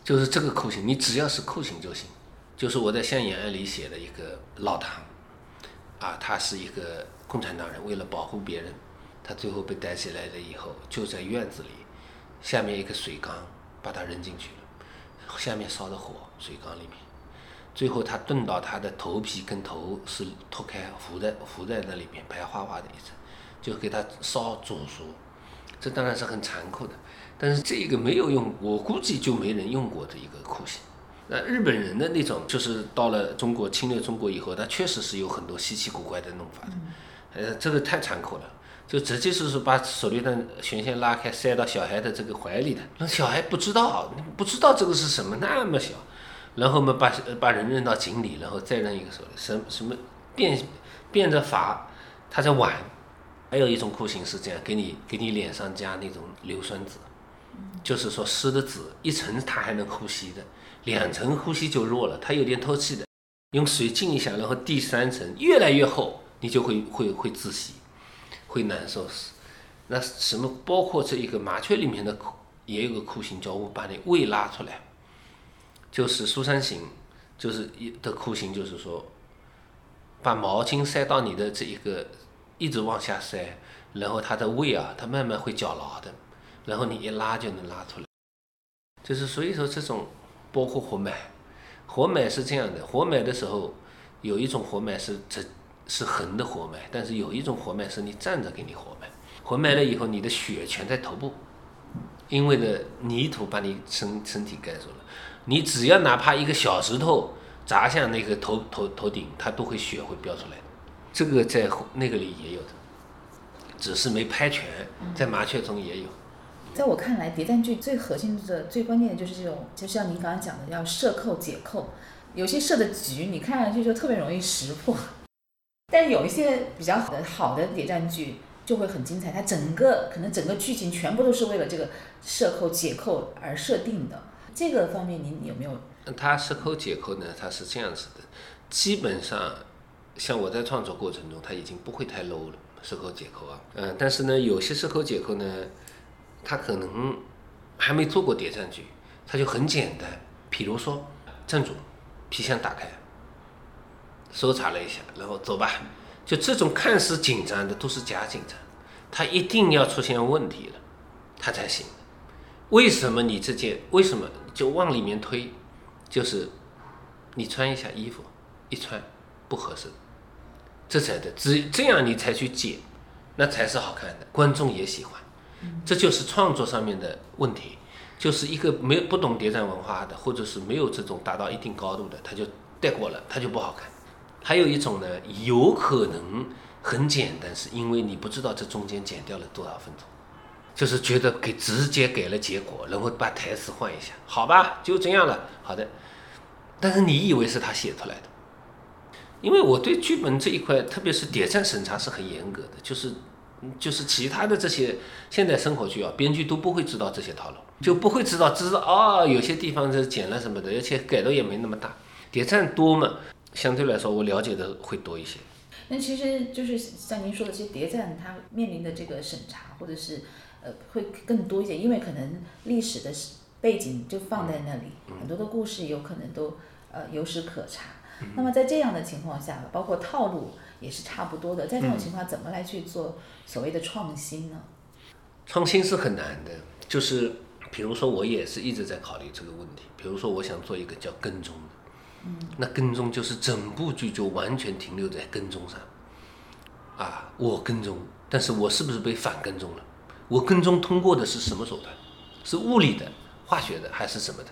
Speaker 2: 就是这个酷刑，你只要是酷刑就行。就是我在《象眼案》里写的一个老唐，啊，他是一个共产党人，为了保护别人，他最后被逮起来了以后，就在院子里，下面一个水缸，把他扔进去了，下面烧的火，水缸里面，最后他炖到他的头皮跟头是脱开，浮在浮在那里面，白花花的一层。就给他烧煮熟，这当然是很残酷的，但是这个没有用，我估计就没人用过的一个酷刑。那日本人的那种，就是到了中国侵略中国以后，他确实是有很多稀奇古怪的弄法的，呃，这个太残酷了，就直接就是把手榴弹弦线拉开，塞到小孩的这个怀里的，那小孩不知道，不知道这个是什么，那么小，然后嘛把把人扔到井里，然后再扔一个手榴，什什么变变着法，他在玩。还有一种酷刑是这样，给你给你脸上加那种硫酸纸，就是说湿的纸一层它还能呼吸的，两层呼吸就弱了，它有点透气的，用水浸一下，然后第三层越来越厚，你就会会会窒息，会难受死。那什么包括这一个麻雀里面的也有个酷刑，叫我把你胃拉出来，就是苏三行，就是一的酷刑就是说，把毛巾塞到你的这一个。一直往下塞，然后它的胃啊，它慢慢会绞牢的，然后你一拉就能拉出来。就是所以说这种包括活埋，活埋是这样的，活埋的时候有一种活埋是直是横的活埋，但是有一种活埋是你站着给你活埋。活埋了以后，你的血全在头部，因为的泥土把你身身体盖住了，你只要哪怕一个小石头砸向那个头头头顶，它都会血会飙出来。这个在那个里也有的，只是没拍全，在麻雀中也有。
Speaker 1: 在我看来，谍战剧最核心的、最关键的就是这种，就像您刚刚讲的，要设扣解扣。有些设的局，你看上去就特别容易识破，但有一些比较好的、好的谍战剧就会很精彩。它整个可能整个剧情全部都是为了这个设扣解扣而设定的。这个方面，您有没有？
Speaker 2: 它设扣解扣呢？它是这样子的，基本上。像我在创作过程中，他已经不会太 low 了，事后解扣啊，嗯，但是呢，有些事后解扣呢，他可能还没做过谍战剧，他就很简单，比如说，正主皮箱打开，搜查了一下，然后走吧，就这种看似紧张的都是假紧张，他一定要出现问题了，他才行。为什么你这件为什么就往里面推，就是你穿一下衣服，一穿不合适。这才对，只这样你才去剪，那才是好看的，观众也喜欢。这就是创作上面的问题，就是一个没有不懂谍战文化的，或者是没有这种达到一定高度的，他就带过了，他就不好看。还有一种呢，有可能很简单，是因为你不知道这中间剪掉了多少分钟，就是觉得给直接给了结果，然后把台词换一下，好吧，就这样了，好的。但是你以为是他写出来的，因为我对剧本这一块，特别是谍战审查是很严格的，就是就是其他的这些现代生活剧啊，编剧都不会知道这些套路，就不会知道知道哦，有些地方是剪了什么的，而且改的也没那么大。谍战多嘛，相对来说我了解的会多一些。
Speaker 1: 那其实就是像您说的，其实谍战它面临的这个审查，或者是呃会更多一些，因为可能历史的背景就放在那里，很多的故事有可能都呃有史可查。那么在这样的情况下，包括套路也是差不多的，在这种情况怎么来去做所谓的创新呢？
Speaker 2: 创新是很难的，就是比如说我也是一直在考虑这个问题，比如说我想做一个叫跟踪的。嗯那跟踪就是整部剧就完全停留在跟踪上，啊，我跟踪，但是我是不是被反跟踪了？我跟踪通过的是什么手段？是物理的、化学的还是什么的？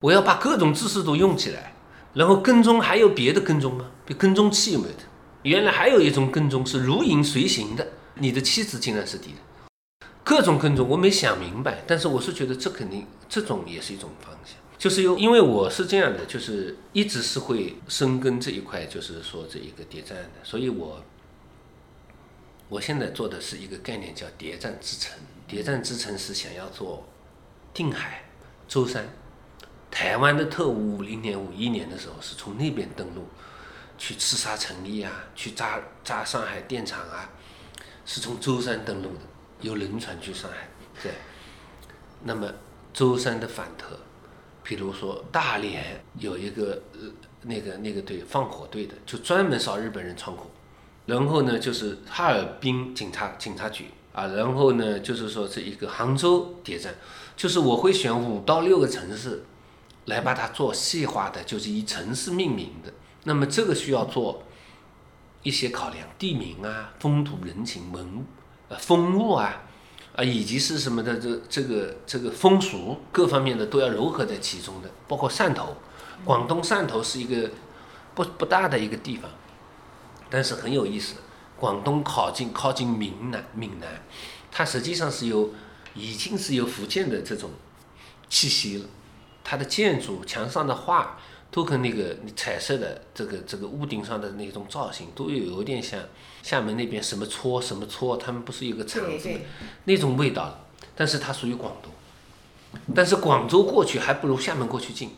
Speaker 2: 我要把各种知识都用起来，然后跟踪还有别的跟踪吗？比跟踪器有没有的？原来还有一种跟踪是如影随形的，你的妻子竟然是敌人，各种跟踪我没想明白，但是我是觉得这肯定这种也是一种方向。就是因因为我是这样的，就是一直是会深耕这一块，就是说这一个谍战的，所以我我现在做的是一个概念叫谍战之城。谍战之城是想要做定海、舟山、台湾的特务，五零年、五一年的时候是从那边登陆，去刺杀陈毅啊，去炸炸上海电厂啊，是从舟山登陆的，有轮船去上海。对，那么舟山的反特。比如说大连有一个呃那个那个队放火队的，就专门烧日本人仓库。然后呢，就是哈尔滨警察警察局啊，然后呢，就是说这一个杭州谍战，就是我会选五到六个城市来把它做细化的，就是以城市命名的。那么这个需要做一些考量，地名啊、风土人情、文、呃风物啊。啊，以及是什么的这这个这个风俗各方面的都要糅合在其中的，包括汕头，广东汕头是一个不不大的一个地方，但是很有意思。广东靠近靠近闽南，闽南，它实际上是有已经是有福建的这种气息了，它的建筑墙上的画。都跟那个彩色的这个这个屋顶上的那种造型，都有有点像厦门那边什么搓什么搓，他们不是有个厂子那种味道但是它属于广东，但是广州过去还不如厦门过去近。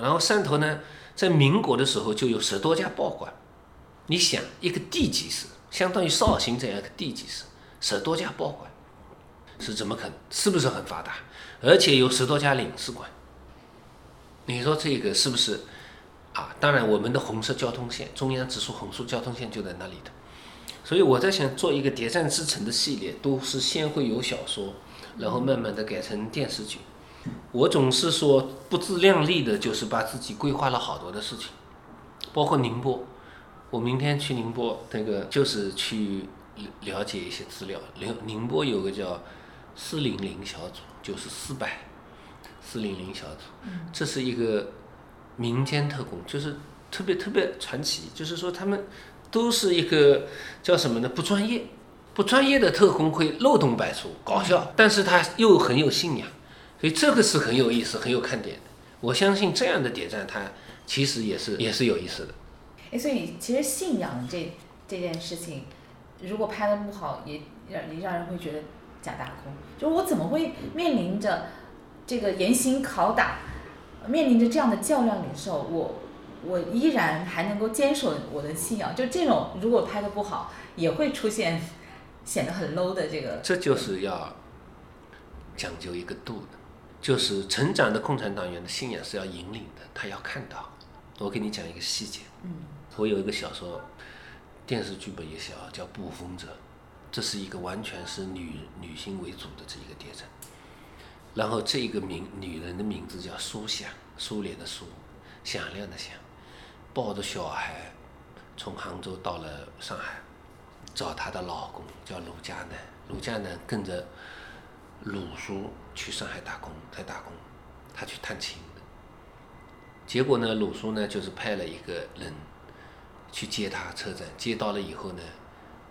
Speaker 2: 然后汕头呢，在民国的时候就有十多家报馆。你想，一个地级市，相当于绍兴这样一个地级市，十多家报馆，是怎么可能？是不是很发达？而且有十多家领事馆。你说这个是不是啊？当然，我们的红色交通线，中央直属红色交通线就在那里的。所以我在想做一个谍战之城的系列，都是先会有小说，然后慢慢的改成电视剧。我总是说不自量力的，就是把自己规划了好多的事情，包括宁波。我明天去宁波，那个就是去了解一些资料。宁宁波有个叫四零零小组，就是四百。四零零小组，这是一个民间特工，就是特别特别传奇。就是说，他们都是一个叫什么呢？不专业，不专业的特工会漏洞百出，搞笑，但是他又很有信仰，所以这个是很有意思、很有看点的。我相信这样的谍战，它其实也是也是有意思的。
Speaker 1: 哎，所以其实信仰这这件事情，如果拍的不好，也让让人会觉得假大空。就我怎么会面临着？这个严刑拷打，面临着这样的较量的时候，我我依然还能够坚守我的信仰。就这种，如果拍的不好，也会出现显得很 low 的这个。
Speaker 2: 这就是要讲究一个度的，就是成长的共产党员的信仰是要引领的，他要看到。我给你讲一个细节。
Speaker 1: 嗯。
Speaker 2: 我有一个小说，电视剧本也写啊叫《捕风者》，这是一个完全是女女性为主的这一个谍战。然后这个名女人的名字叫苏响，苏联的苏，响亮的响，抱着小孩从杭州到了上海，找她的老公叫鲁家南，鲁家南跟着鲁叔去上海打工，在打工，他去探亲的。结果呢，鲁叔呢就是派了一个人去接他车站，接到了以后呢，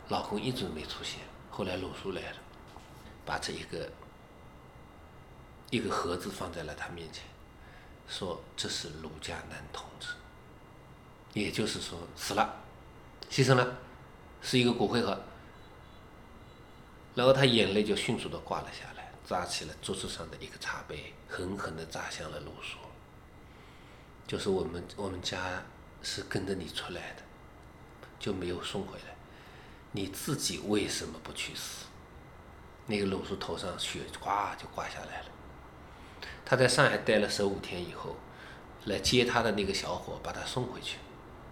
Speaker 2: 老公一直没出现。后来鲁肃来了，把这一个一个盒子放在了他面前，说这是鲁家男同志，也就是说死了，牺牲了，是一个骨灰盒。然后他眼泪就迅速的挂了下来，砸起了桌子上的一个茶杯，狠狠的砸向了鲁肃。就是我们我们家是跟着你出来的，就没有送回来，你自己为什么不去死？那个鲁肃头上血呱就挂下来了。他在上海待了十五天以后，来接他的那个小伙把他送回去，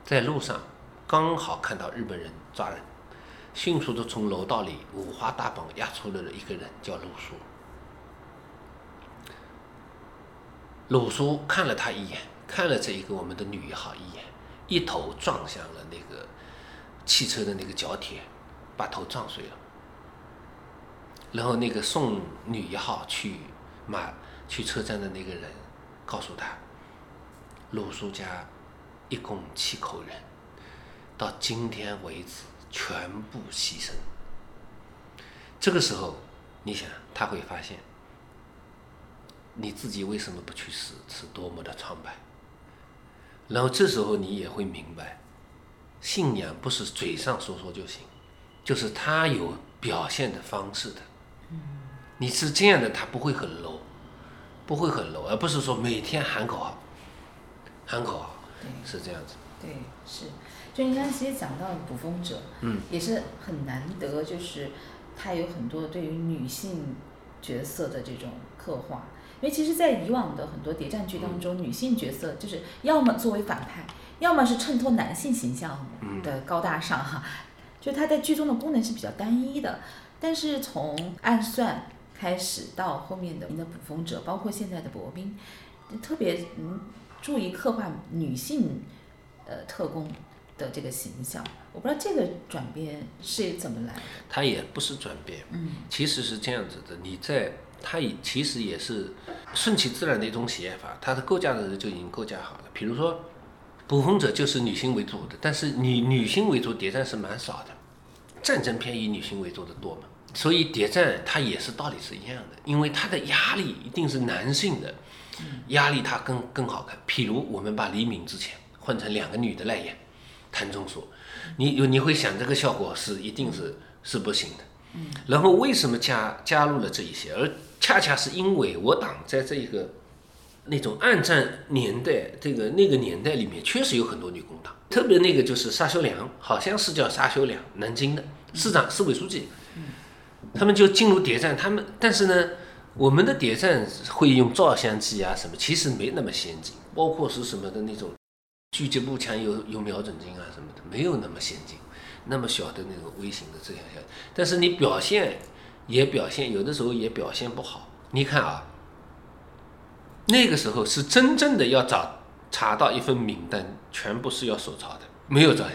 Speaker 2: 在路上刚好看到日本人抓人。迅速的从楼道里五花大绑押出来了一个人，叫鲁肃。鲁肃看了他一眼，看了这一个我们的女一号一眼，一头撞向了那个汽车的那个角铁，把头撞碎了。然后那个送女一号去马去车站的那个人告诉他，鲁肃家一共七口人，到今天为止。全部牺牲。这个时候，你想他会发现，你自己为什么不去死，是多么的苍白。然后这时候你也会明白，信仰不是嘴上说说就行，就是他有表现的方式的。你是这样的，他不会很 low，不会很 low，而不是说每天喊口号，喊口号，是这样子。
Speaker 1: 对，是。就你刚才其实讲到捕风者，
Speaker 2: 嗯，
Speaker 1: 也是很难得，就是他有很多对于女性角色的这种刻画。因为其实，在以往的很多谍战剧当中，女性角色就是要么作为反派，要么是衬托男性形象的高大上哈。就他在剧中的功能是比较单一的。但是从暗算开始到后面的的捕风者，包括现在的薄冰，特别嗯注意刻画女性呃特工。的这个形象，我不知道这个转变是怎么来的。
Speaker 2: 它也不是转变，
Speaker 1: 嗯，
Speaker 2: 其实是这样子的。你在它也其实也是顺其自然的一种写法，它的构架的人就已经构架好了。比如说，捕风者就是女性为主的，但是女女性为主谍战是蛮少的，战争片以女性为主的多嘛。所以谍战它也是道理是一样的，因为它的压力一定是男性的压力，它更更好看。譬如我们把黎明之前换成两个女的来演。谭中说：“你有你会想这个效果是一定是是不行的。然后为什么加加入了这一些？而恰恰是因为我党在这一个那种暗战年代，这个那个年代里面确实有很多女工党，特别那个就是沙修良，好像是叫沙修良，南京的市长、市委书记，他们就进入谍战。他们但是呢，我们的谍战会用照相机啊什么，其实没那么先进，包括是什么的那种。”狙击步枪有有瞄准镜啊什么的，没有那么先进，那么小的那种微型的摄像效但是你表现也表现，有的时候也表现不好。你看啊，那个时候是真正的要找查到一份名单，全部是要手抄的，没有照相，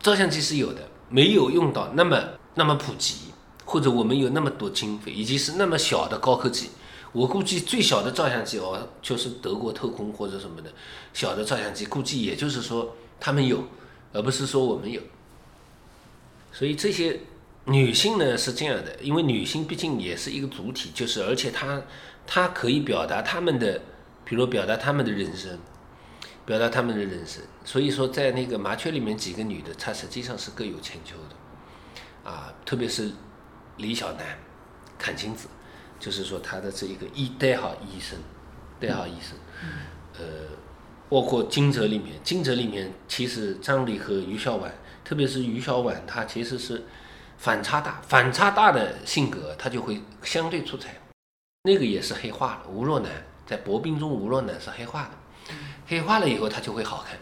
Speaker 2: 照相机是有的，没有用到那么那么普及，或者我们有那么多经费，以及是那么小的高科技。我估计最小的照相机哦，就是德国特工或者什么的小的照相机，估计也就是说他们有，而不是说我们有。所以这些女性呢是这样的，因为女性毕竟也是一个主体，就是而且她她可以表达他们的，比如表达他们的人生，表达他们的人生。所以说在那个麻雀里面几个女的，她实际上是各有千秋的，啊，特别是李小男、阚清子。就是说，他的这一个医代号医生，代号医生，呃，包括金哲里面，金哲里面其实张丽和于小婉，特别是于小婉，她其实是反差大，反差大的性格，她就会相对出彩。那个也是黑化了，吴若男在薄冰中，吴若男是黑化的，黑化了以后，他就会好看。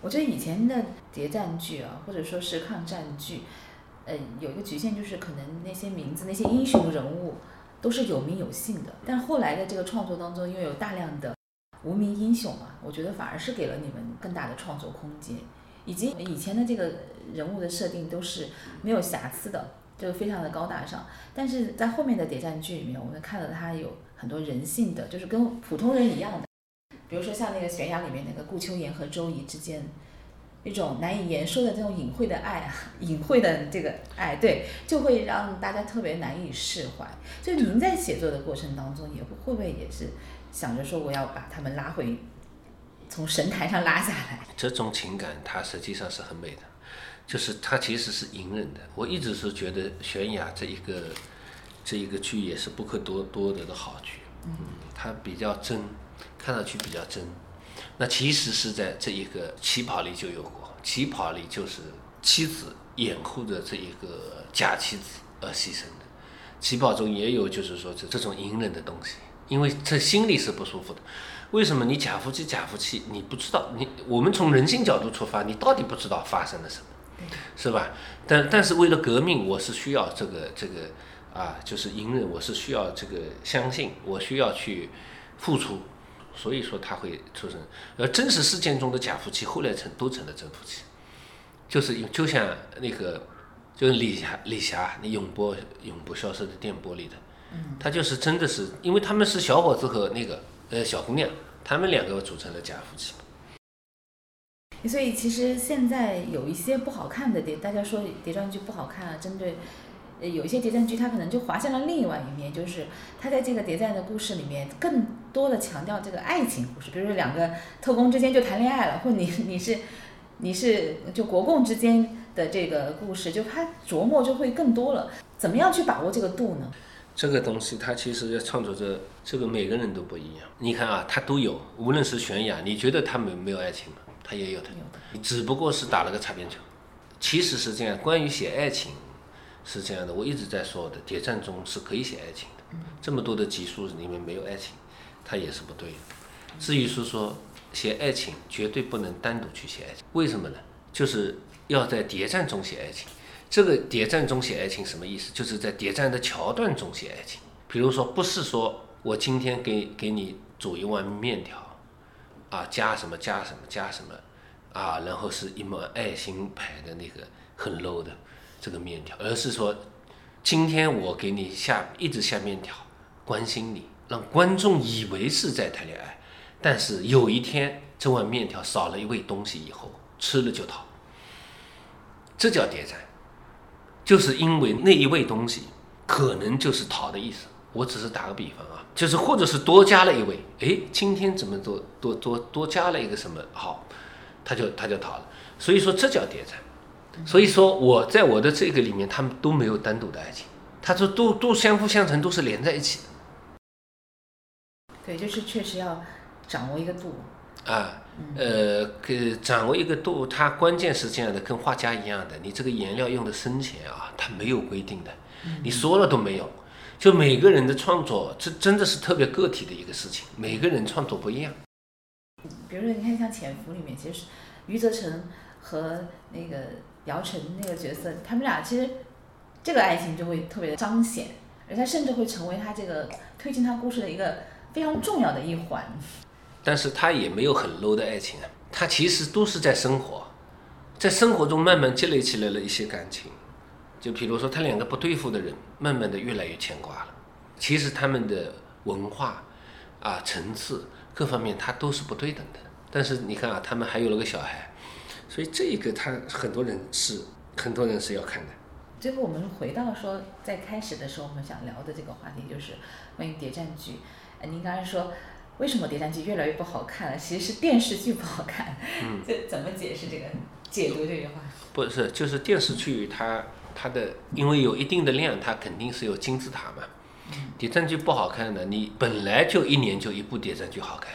Speaker 1: 我觉得以前的谍战剧啊，或者说是抗战剧，呃，有一个局限，就是可能那些名字，那些英雄人物。都是有名有姓的，但后来的这个创作当中，因为有大量的无名英雄嘛，我觉得反而是给了你们更大的创作空间，以及以前的这个人物的设定都是没有瑕疵的，就非常的高大上。但是在后面的谍战剧里面，我们看到他有很多人性的，就是跟普通人一样的，比如说像那个悬崖里面那个顾秋妍和周怡之间。一种难以言说的这种隐晦的爱啊，隐晦的这个爱，对，就会让大家特别难以释怀。就您在写作的过程当中，也会会不会也是想着说我要把他们拉回，从神坛上拉下来？
Speaker 2: 这种情感它实际上是很美的，就是它其实是隐忍的。我一直是觉得悬崖这一个这一个剧也是不可多多得的好剧，嗯，它比较真，看上去比较真。那其实是在这一个旗袍里就有过，旗袍里就是妻子掩护着这一个假妻子而牺牲的，旗袍中也有就是说这这种隐忍的东西，因为这心里是不舒服的。为什么你假夫妻假夫妻你不知道？你我们从人性角度出发，你到底不知道发生了什么，是吧？但但是为了革命，我是需要这个这个啊，就是隐忍，我是需要这个相信，我需要去付出。所以说他会出生，而真实事件中的假夫妻后来成都成了真夫妻，就是就像那个就是李霞李霞那永不永不消失的电波里的，他就是真的是因为他们是小伙子和那个呃小姑娘，他们两个组成了假夫妻。
Speaker 1: 所以其实现在有一些不好看的谍，大家说谍战剧不好看啊，针对。呃，有一些谍战剧，它可能就滑向了另外一面，就是它在这个谍战的故事里面，更多的强调这个爱情故事，比如说两个特工之间就谈恋爱了，或你你是你是就国共之间的这个故事，就它琢磨就会更多了。怎么样去把握这个度呢？
Speaker 2: 这个东西它其实要创作者这个每个人都不一样。你看啊，他都有，无论是悬崖，你觉得他没没有爱情吗？他也有的，只不过是打了个擦边球。其实是这样，关于写爱情。是这样的，我一直在说的，谍战中是可以写爱情的。这么多的集数里面没有爱情，它也是不对的。至于是说写爱情，绝对不能单独去写爱情。为什么呢？就是要在谍战中写爱情。这个谍战中写爱情什么意思？就是在谍战的桥段中写爱情。比如说，不是说我今天给给你煮一碗面条，啊，加什么加什么加什么，啊，然后是一抹爱心牌的那个很 low 的。这个面条，而是说，今天我给你下一直下面条，关心你，让观众以为是在谈恋爱，但是有一天这碗面条少了一味东西以后，吃了就逃，这叫谍战，就是因为那一味东西可能就是逃的意思。我只是打个比方啊，就是或者是多加了一位，哎，今天怎么多多多多加了一个什么好，他就他就逃了，所以说这叫谍战。所以说，我在我的这个里面，他们都没有单独的爱情，他说都都相辅相成，都是连在一起的。
Speaker 1: 对，就是确实要掌握一个度。
Speaker 2: 啊，呃，给掌握一个度，它关键是这样的，跟画家一样的，你这个颜料用的深浅啊，它没有规定的，你说了都没有。就每个人的创作，这真的是特别个体的一个事情，每个人创作不一样。
Speaker 1: 比如说，你看像《潜伏》里面，其实余则成和那个。姚晨那个角色，他们俩其实这个爱情就会特别的彰显，而他甚至会成为他这个推进他故事的一个非常重要的一环。
Speaker 2: 但是他也没有很 low 的爱情啊，他其实都是在生活，在生活中慢慢积累起来了一些感情。就比如说他两个不对付的人，慢慢的越来越牵挂了。其实他们的文化啊层次各方面他都是不对等的。但是你看啊，他们还有了个小孩。所以这个他很多人是很多人是要看的。
Speaker 1: 最后我们回到说，在开始的时候我们想聊的这个话题就是关于谍战剧。呃，您刚才说为什么谍战剧越来越不好看了？其实是电视剧不好看。嗯。这怎么解释这个解读这句话？
Speaker 2: 不是，就是电视剧它它的因为有一定的量，它肯定是有金字塔嘛。嗯。谍战剧不好看的，你本来就一年就一部谍战剧好看，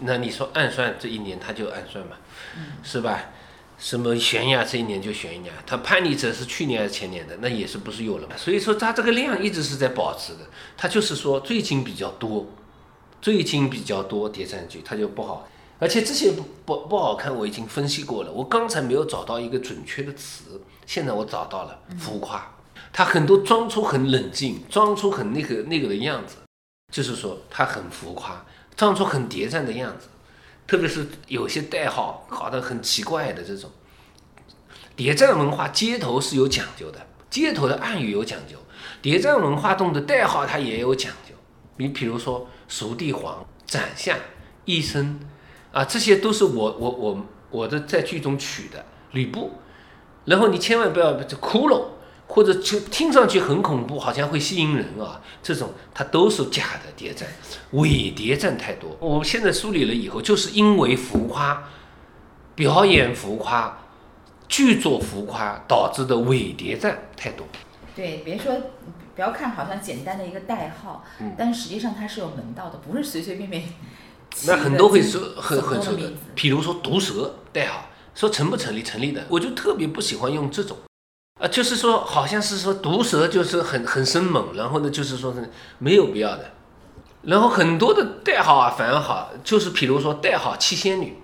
Speaker 2: 那你说暗算这一年它就暗算嘛？嗯。是吧？什么悬崖这一年就悬崖，他叛逆者是去年还是前年的，那也是不是有了嘛？所以说他这个量一直是在保持的，他就是说最近比较多，最近比较多谍战剧，它就不好，而且这些不不不好看，我已经分析过了，我刚才没有找到一个准确的词，现在我找到了，浮夸，他很多装出很冷静，装出很那个那个的样子，就是说他很浮夸，装出很谍战的样子。特别是有些代号搞得很奇怪的这种谍战文化，街头是有讲究的，街头的暗语有讲究，谍战文化中的代号它也有讲究。你比如说熟地黄、斩相、医生，啊，这些都是我我我我的在剧中取的吕布。然后你千万不要这骷髅，或者就听上去很恐怖，好像会吸引人啊，这种它都是假的谍战，伪谍战太多。我现在梳理了以后，就是因为浮夸，表演浮夸，剧作浮夸导致的伪谍战太多。
Speaker 1: 对，别说不要看好像简单的一个代号，但实际上它是有门道的，不是随随便便。
Speaker 2: 那很多会说很很说的，比如说毒蛇代号。说成不成立？成立的，我就特别不喜欢用这种，啊，就是说好像是说毒蛇就是很很生猛，然后呢就是说是没有必要的，然后很多的代号啊反而好，就是比如说代号七仙女，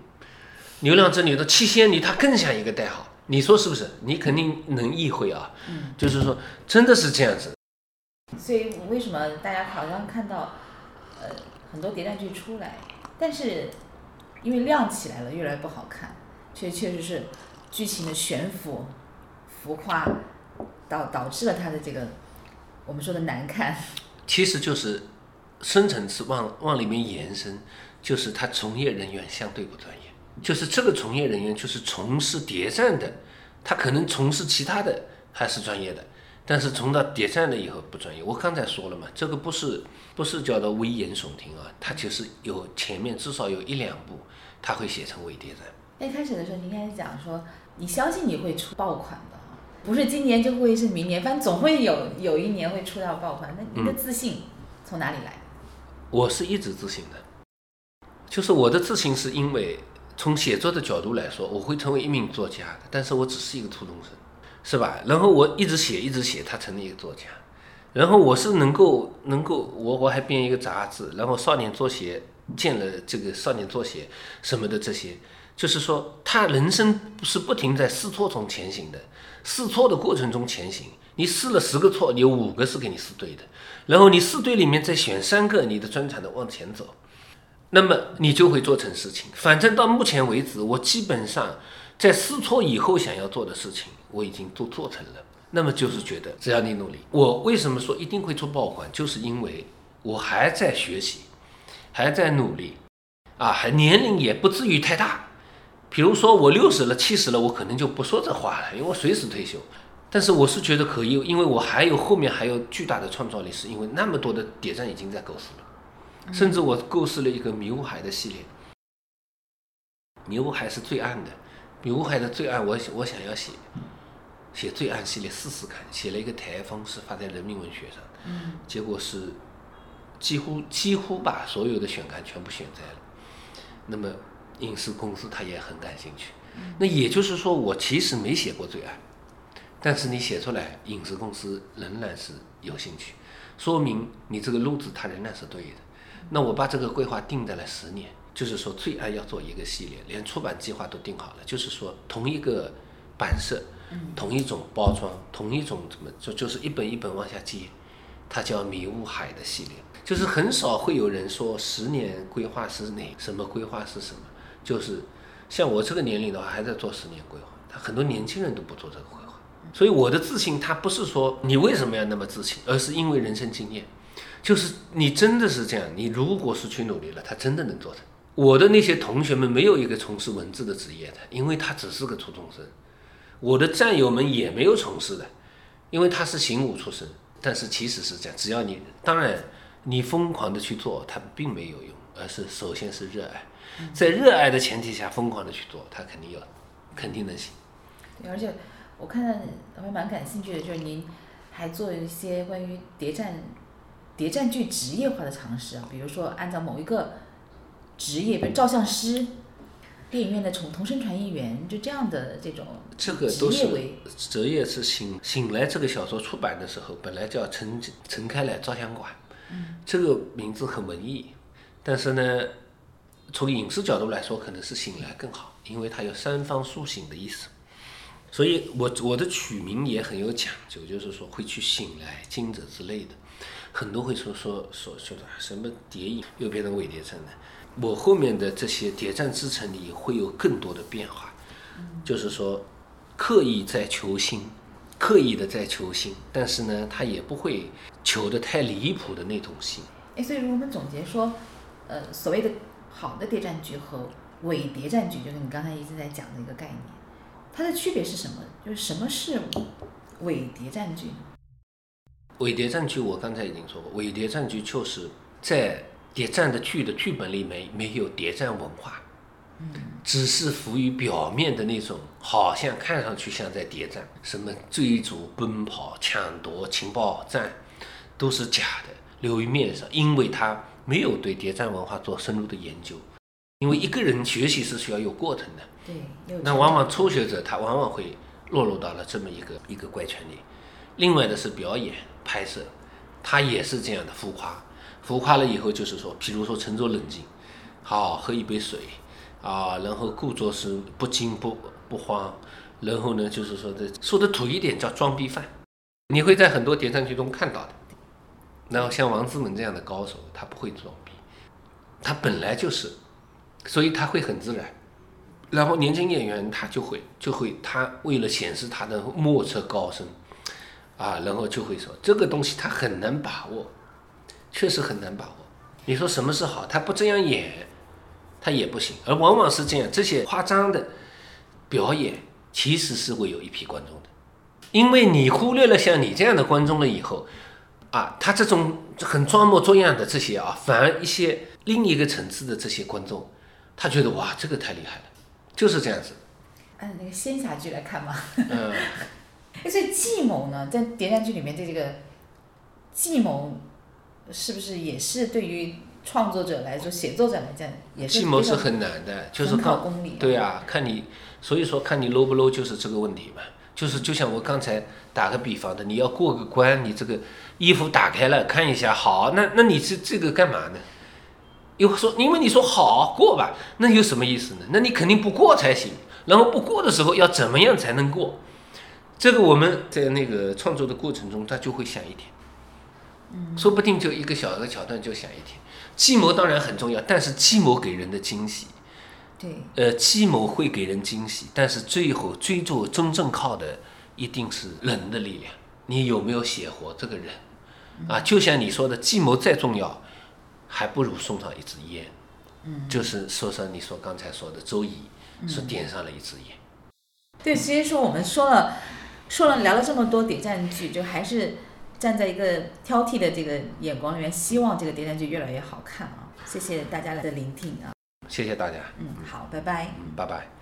Speaker 2: 流量之女的七仙女，它更像一个代号，你说是不是？你肯定能意会啊，嗯，就是说真的是这样子。
Speaker 1: 所以为什么大家好像看到呃很多谍战剧出来，但是因为亮起来了，越来越不好看。确确实是剧情的悬浮、浮夸，导导致了他的这个我们说的难看。
Speaker 2: 其实就是深层次往往里面延伸，就是他从业人员相对不专业。就是这个从业人员就是从事谍战的，他可能从事其他的还是专业的，但是从到谍战了以后不专业。我刚才说了嘛，这个不是不是叫做危言耸听啊，他就是有前面至少有一两部他会写成伪谍战。
Speaker 1: 一开始的时候，你应该讲说，你相信你会出爆款的不是今年就会是明年，反正总会有有一年会出到爆款。那你的自信从哪里来？
Speaker 2: 我是一直自信的，就是我的自信是因为从写作的角度来说，我会成为一名作家的，但是我只是一个初中生，是吧？然后我一直写，一直写，他成了一个作家。然后我是能够能够，我我还编一个杂志，然后少年作协建了这个少年作协什么的这些。就是说，他人生是不停在试错中前行的，试错的过程中前行。你试了十个错，有五个是给你试对的，然后你试对里面再选三个你的专长的往前走，那么你就会做成事情。反正到目前为止，我基本上在试错以后想要做的事情，我已经都做成了。那么就是觉得只要你努力，我为什么说一定会出爆款，就是因为我还在学习，还在努力，啊，还年龄也不至于太大。比如说我六十了、七十了，我可能就不说这话了，因为我随时退休。但是我是觉得可以，因为我还有后面还有巨大的创造力，是因为那么多的谍战已经在构思了，甚至我构思了一个迷雾海的系列。迷雾海是最暗的，迷雾海的最暗，我我想要写写最暗系列试试看，写了一个台风是发在人民文学上，结果是几乎几乎把所有的选刊全部选在了，那么。影视公司他也很感兴趣，那也就是说，我其实没写过最爱，但是你写出来，影视公司仍然是有兴趣，说明你这个路子它仍然是对的。那我把这个规划定在了十年，就是说最爱要做一个系列，连出版计划都定好了，就是说同一个版式，同一种包装，同一种怎么就就是一本一本往下接，它叫迷雾海的系列，就是很少会有人说十年规划是哪什么规划是什么。就是像我这个年龄的话，还在做十年规划。他很多年轻人都不做这个规划，所以我的自信，他不是说你为什么要那么自信，而是因为人生经验。就是你真的是这样，你如果是去努力了，他真的能做成。我的那些同学们没有一个从事文字的职业的，因为他只是个初中生。我的战友们也没有从事的，因为他是行武出身。但是其实是这样，只要你当然你疯狂的去做，他并没有用，而是首先是热爱。在热爱的前提下，疯狂的去做，他肯定有，肯定能行。
Speaker 1: 对，而且我看到我还蛮感兴趣的，就是您还做一些关于谍战、谍战剧职业化的尝试啊，比如说按照某一个职业，比如照相师、电影院的同同声传译员，就这样的这种
Speaker 2: 这个都是职业是醒醒来这个小说出版的时候，本来叫陈陈开来照相馆，嗯，这个名字很文艺，但是呢。从影视角度来说，可能是醒来更好，因为它有三方苏醒的意思。所以我我的取名也很有讲究，就是说会去醒来、惊蛰之类的。很多会说说说说的什么谍影又变成伪谍战的。我后面的这些谍战之城里会有更多的变化，就是说刻意在求新，刻意的在求新，但是呢，他也不会求的太离谱的那种新。
Speaker 1: 哎，所以如果我们总结说，呃，所谓的好的谍战剧和伪谍战剧，就是你刚才一直在讲的一个概念，它的区别是什么？就是什么是伪谍战剧？
Speaker 2: 伪谍战剧我刚才已经说过，伪谍战剧就是在谍战的剧的剧本里面没有谍战文化，嗯只是浮于表面的那种，好像看上去像在谍战，什么追逐、奔跑、抢夺、情报战，都是假的，流于面上，因为他没有对谍战文化做深入的研究。因为一个人学习是需要有过程的，
Speaker 1: 对，
Speaker 2: 那往往初学者他往往会落入到了这么一个一个怪圈里。另外的是表演拍摄，他也是这样的浮夸，浮夸了以后就是说，比如说沉着冷静，好喝一杯水啊，然后故作是不惊不不慌，然后呢就是说这说的土一点叫装逼犯，你会在很多谍战剧中看到的。然后像王志文这样的高手，他不会装逼，他本来就是。所以他会很自然，然后年轻演员他就会就会他为了显示他的莫测高深，啊，然后就会说这个东西他很难把握，确实很难把握。你说什么是好？他不这样演，他也不行。而往往是这样，这些夸张的表演其实是会有一批观众的，因为你忽略了像你这样的观众了以后，啊，他这种很装模作样的这些啊，反而一些另一个层次的这些观众。他觉得哇，这个太厉害了，就是这样子。
Speaker 1: 按那个仙侠剧来看嘛。
Speaker 2: 嗯。
Speaker 1: 所以计谋呢，在谍战剧里面的这个计谋，是不是也是对于创作者来说、写作者来讲，也是
Speaker 2: 计谋是很难的，就是
Speaker 1: 靠功力。
Speaker 2: 对啊，看你，所以说看你 low 不 low 就是这个问题嘛。就是就像我刚才打个比方的，你要过个关，你这个衣服打开了看一下，好，那那你是这个干嘛呢？又说，因为你说好过吧，那有什么意思呢？那你肯定不过才行。然后不过的时候要怎么样才能过？这个我们在那个创作的过程中，他就会想一天，嗯，说不定就一个小的桥段就想一天。计谋当然很重要，但是计谋给人的惊喜，
Speaker 1: 对，
Speaker 2: 呃，计谋会给人惊喜，但是最后追逐真正靠的一定是人的力量。你有没有写活这个人？啊，就像你说的，计谋再重要。还不如送上一支烟，嗯，就是说说你说刚才说的周易，是点上了一支烟。
Speaker 1: 对，其实说我们说了，说了聊了这么多谍战剧，就还是站在一个挑剔的这个眼光里面，希望这个谍战剧越来越好看啊！谢谢大家的聆听啊！
Speaker 2: 谢谢大家。
Speaker 1: 嗯，好，拜拜。
Speaker 2: 嗯，拜拜。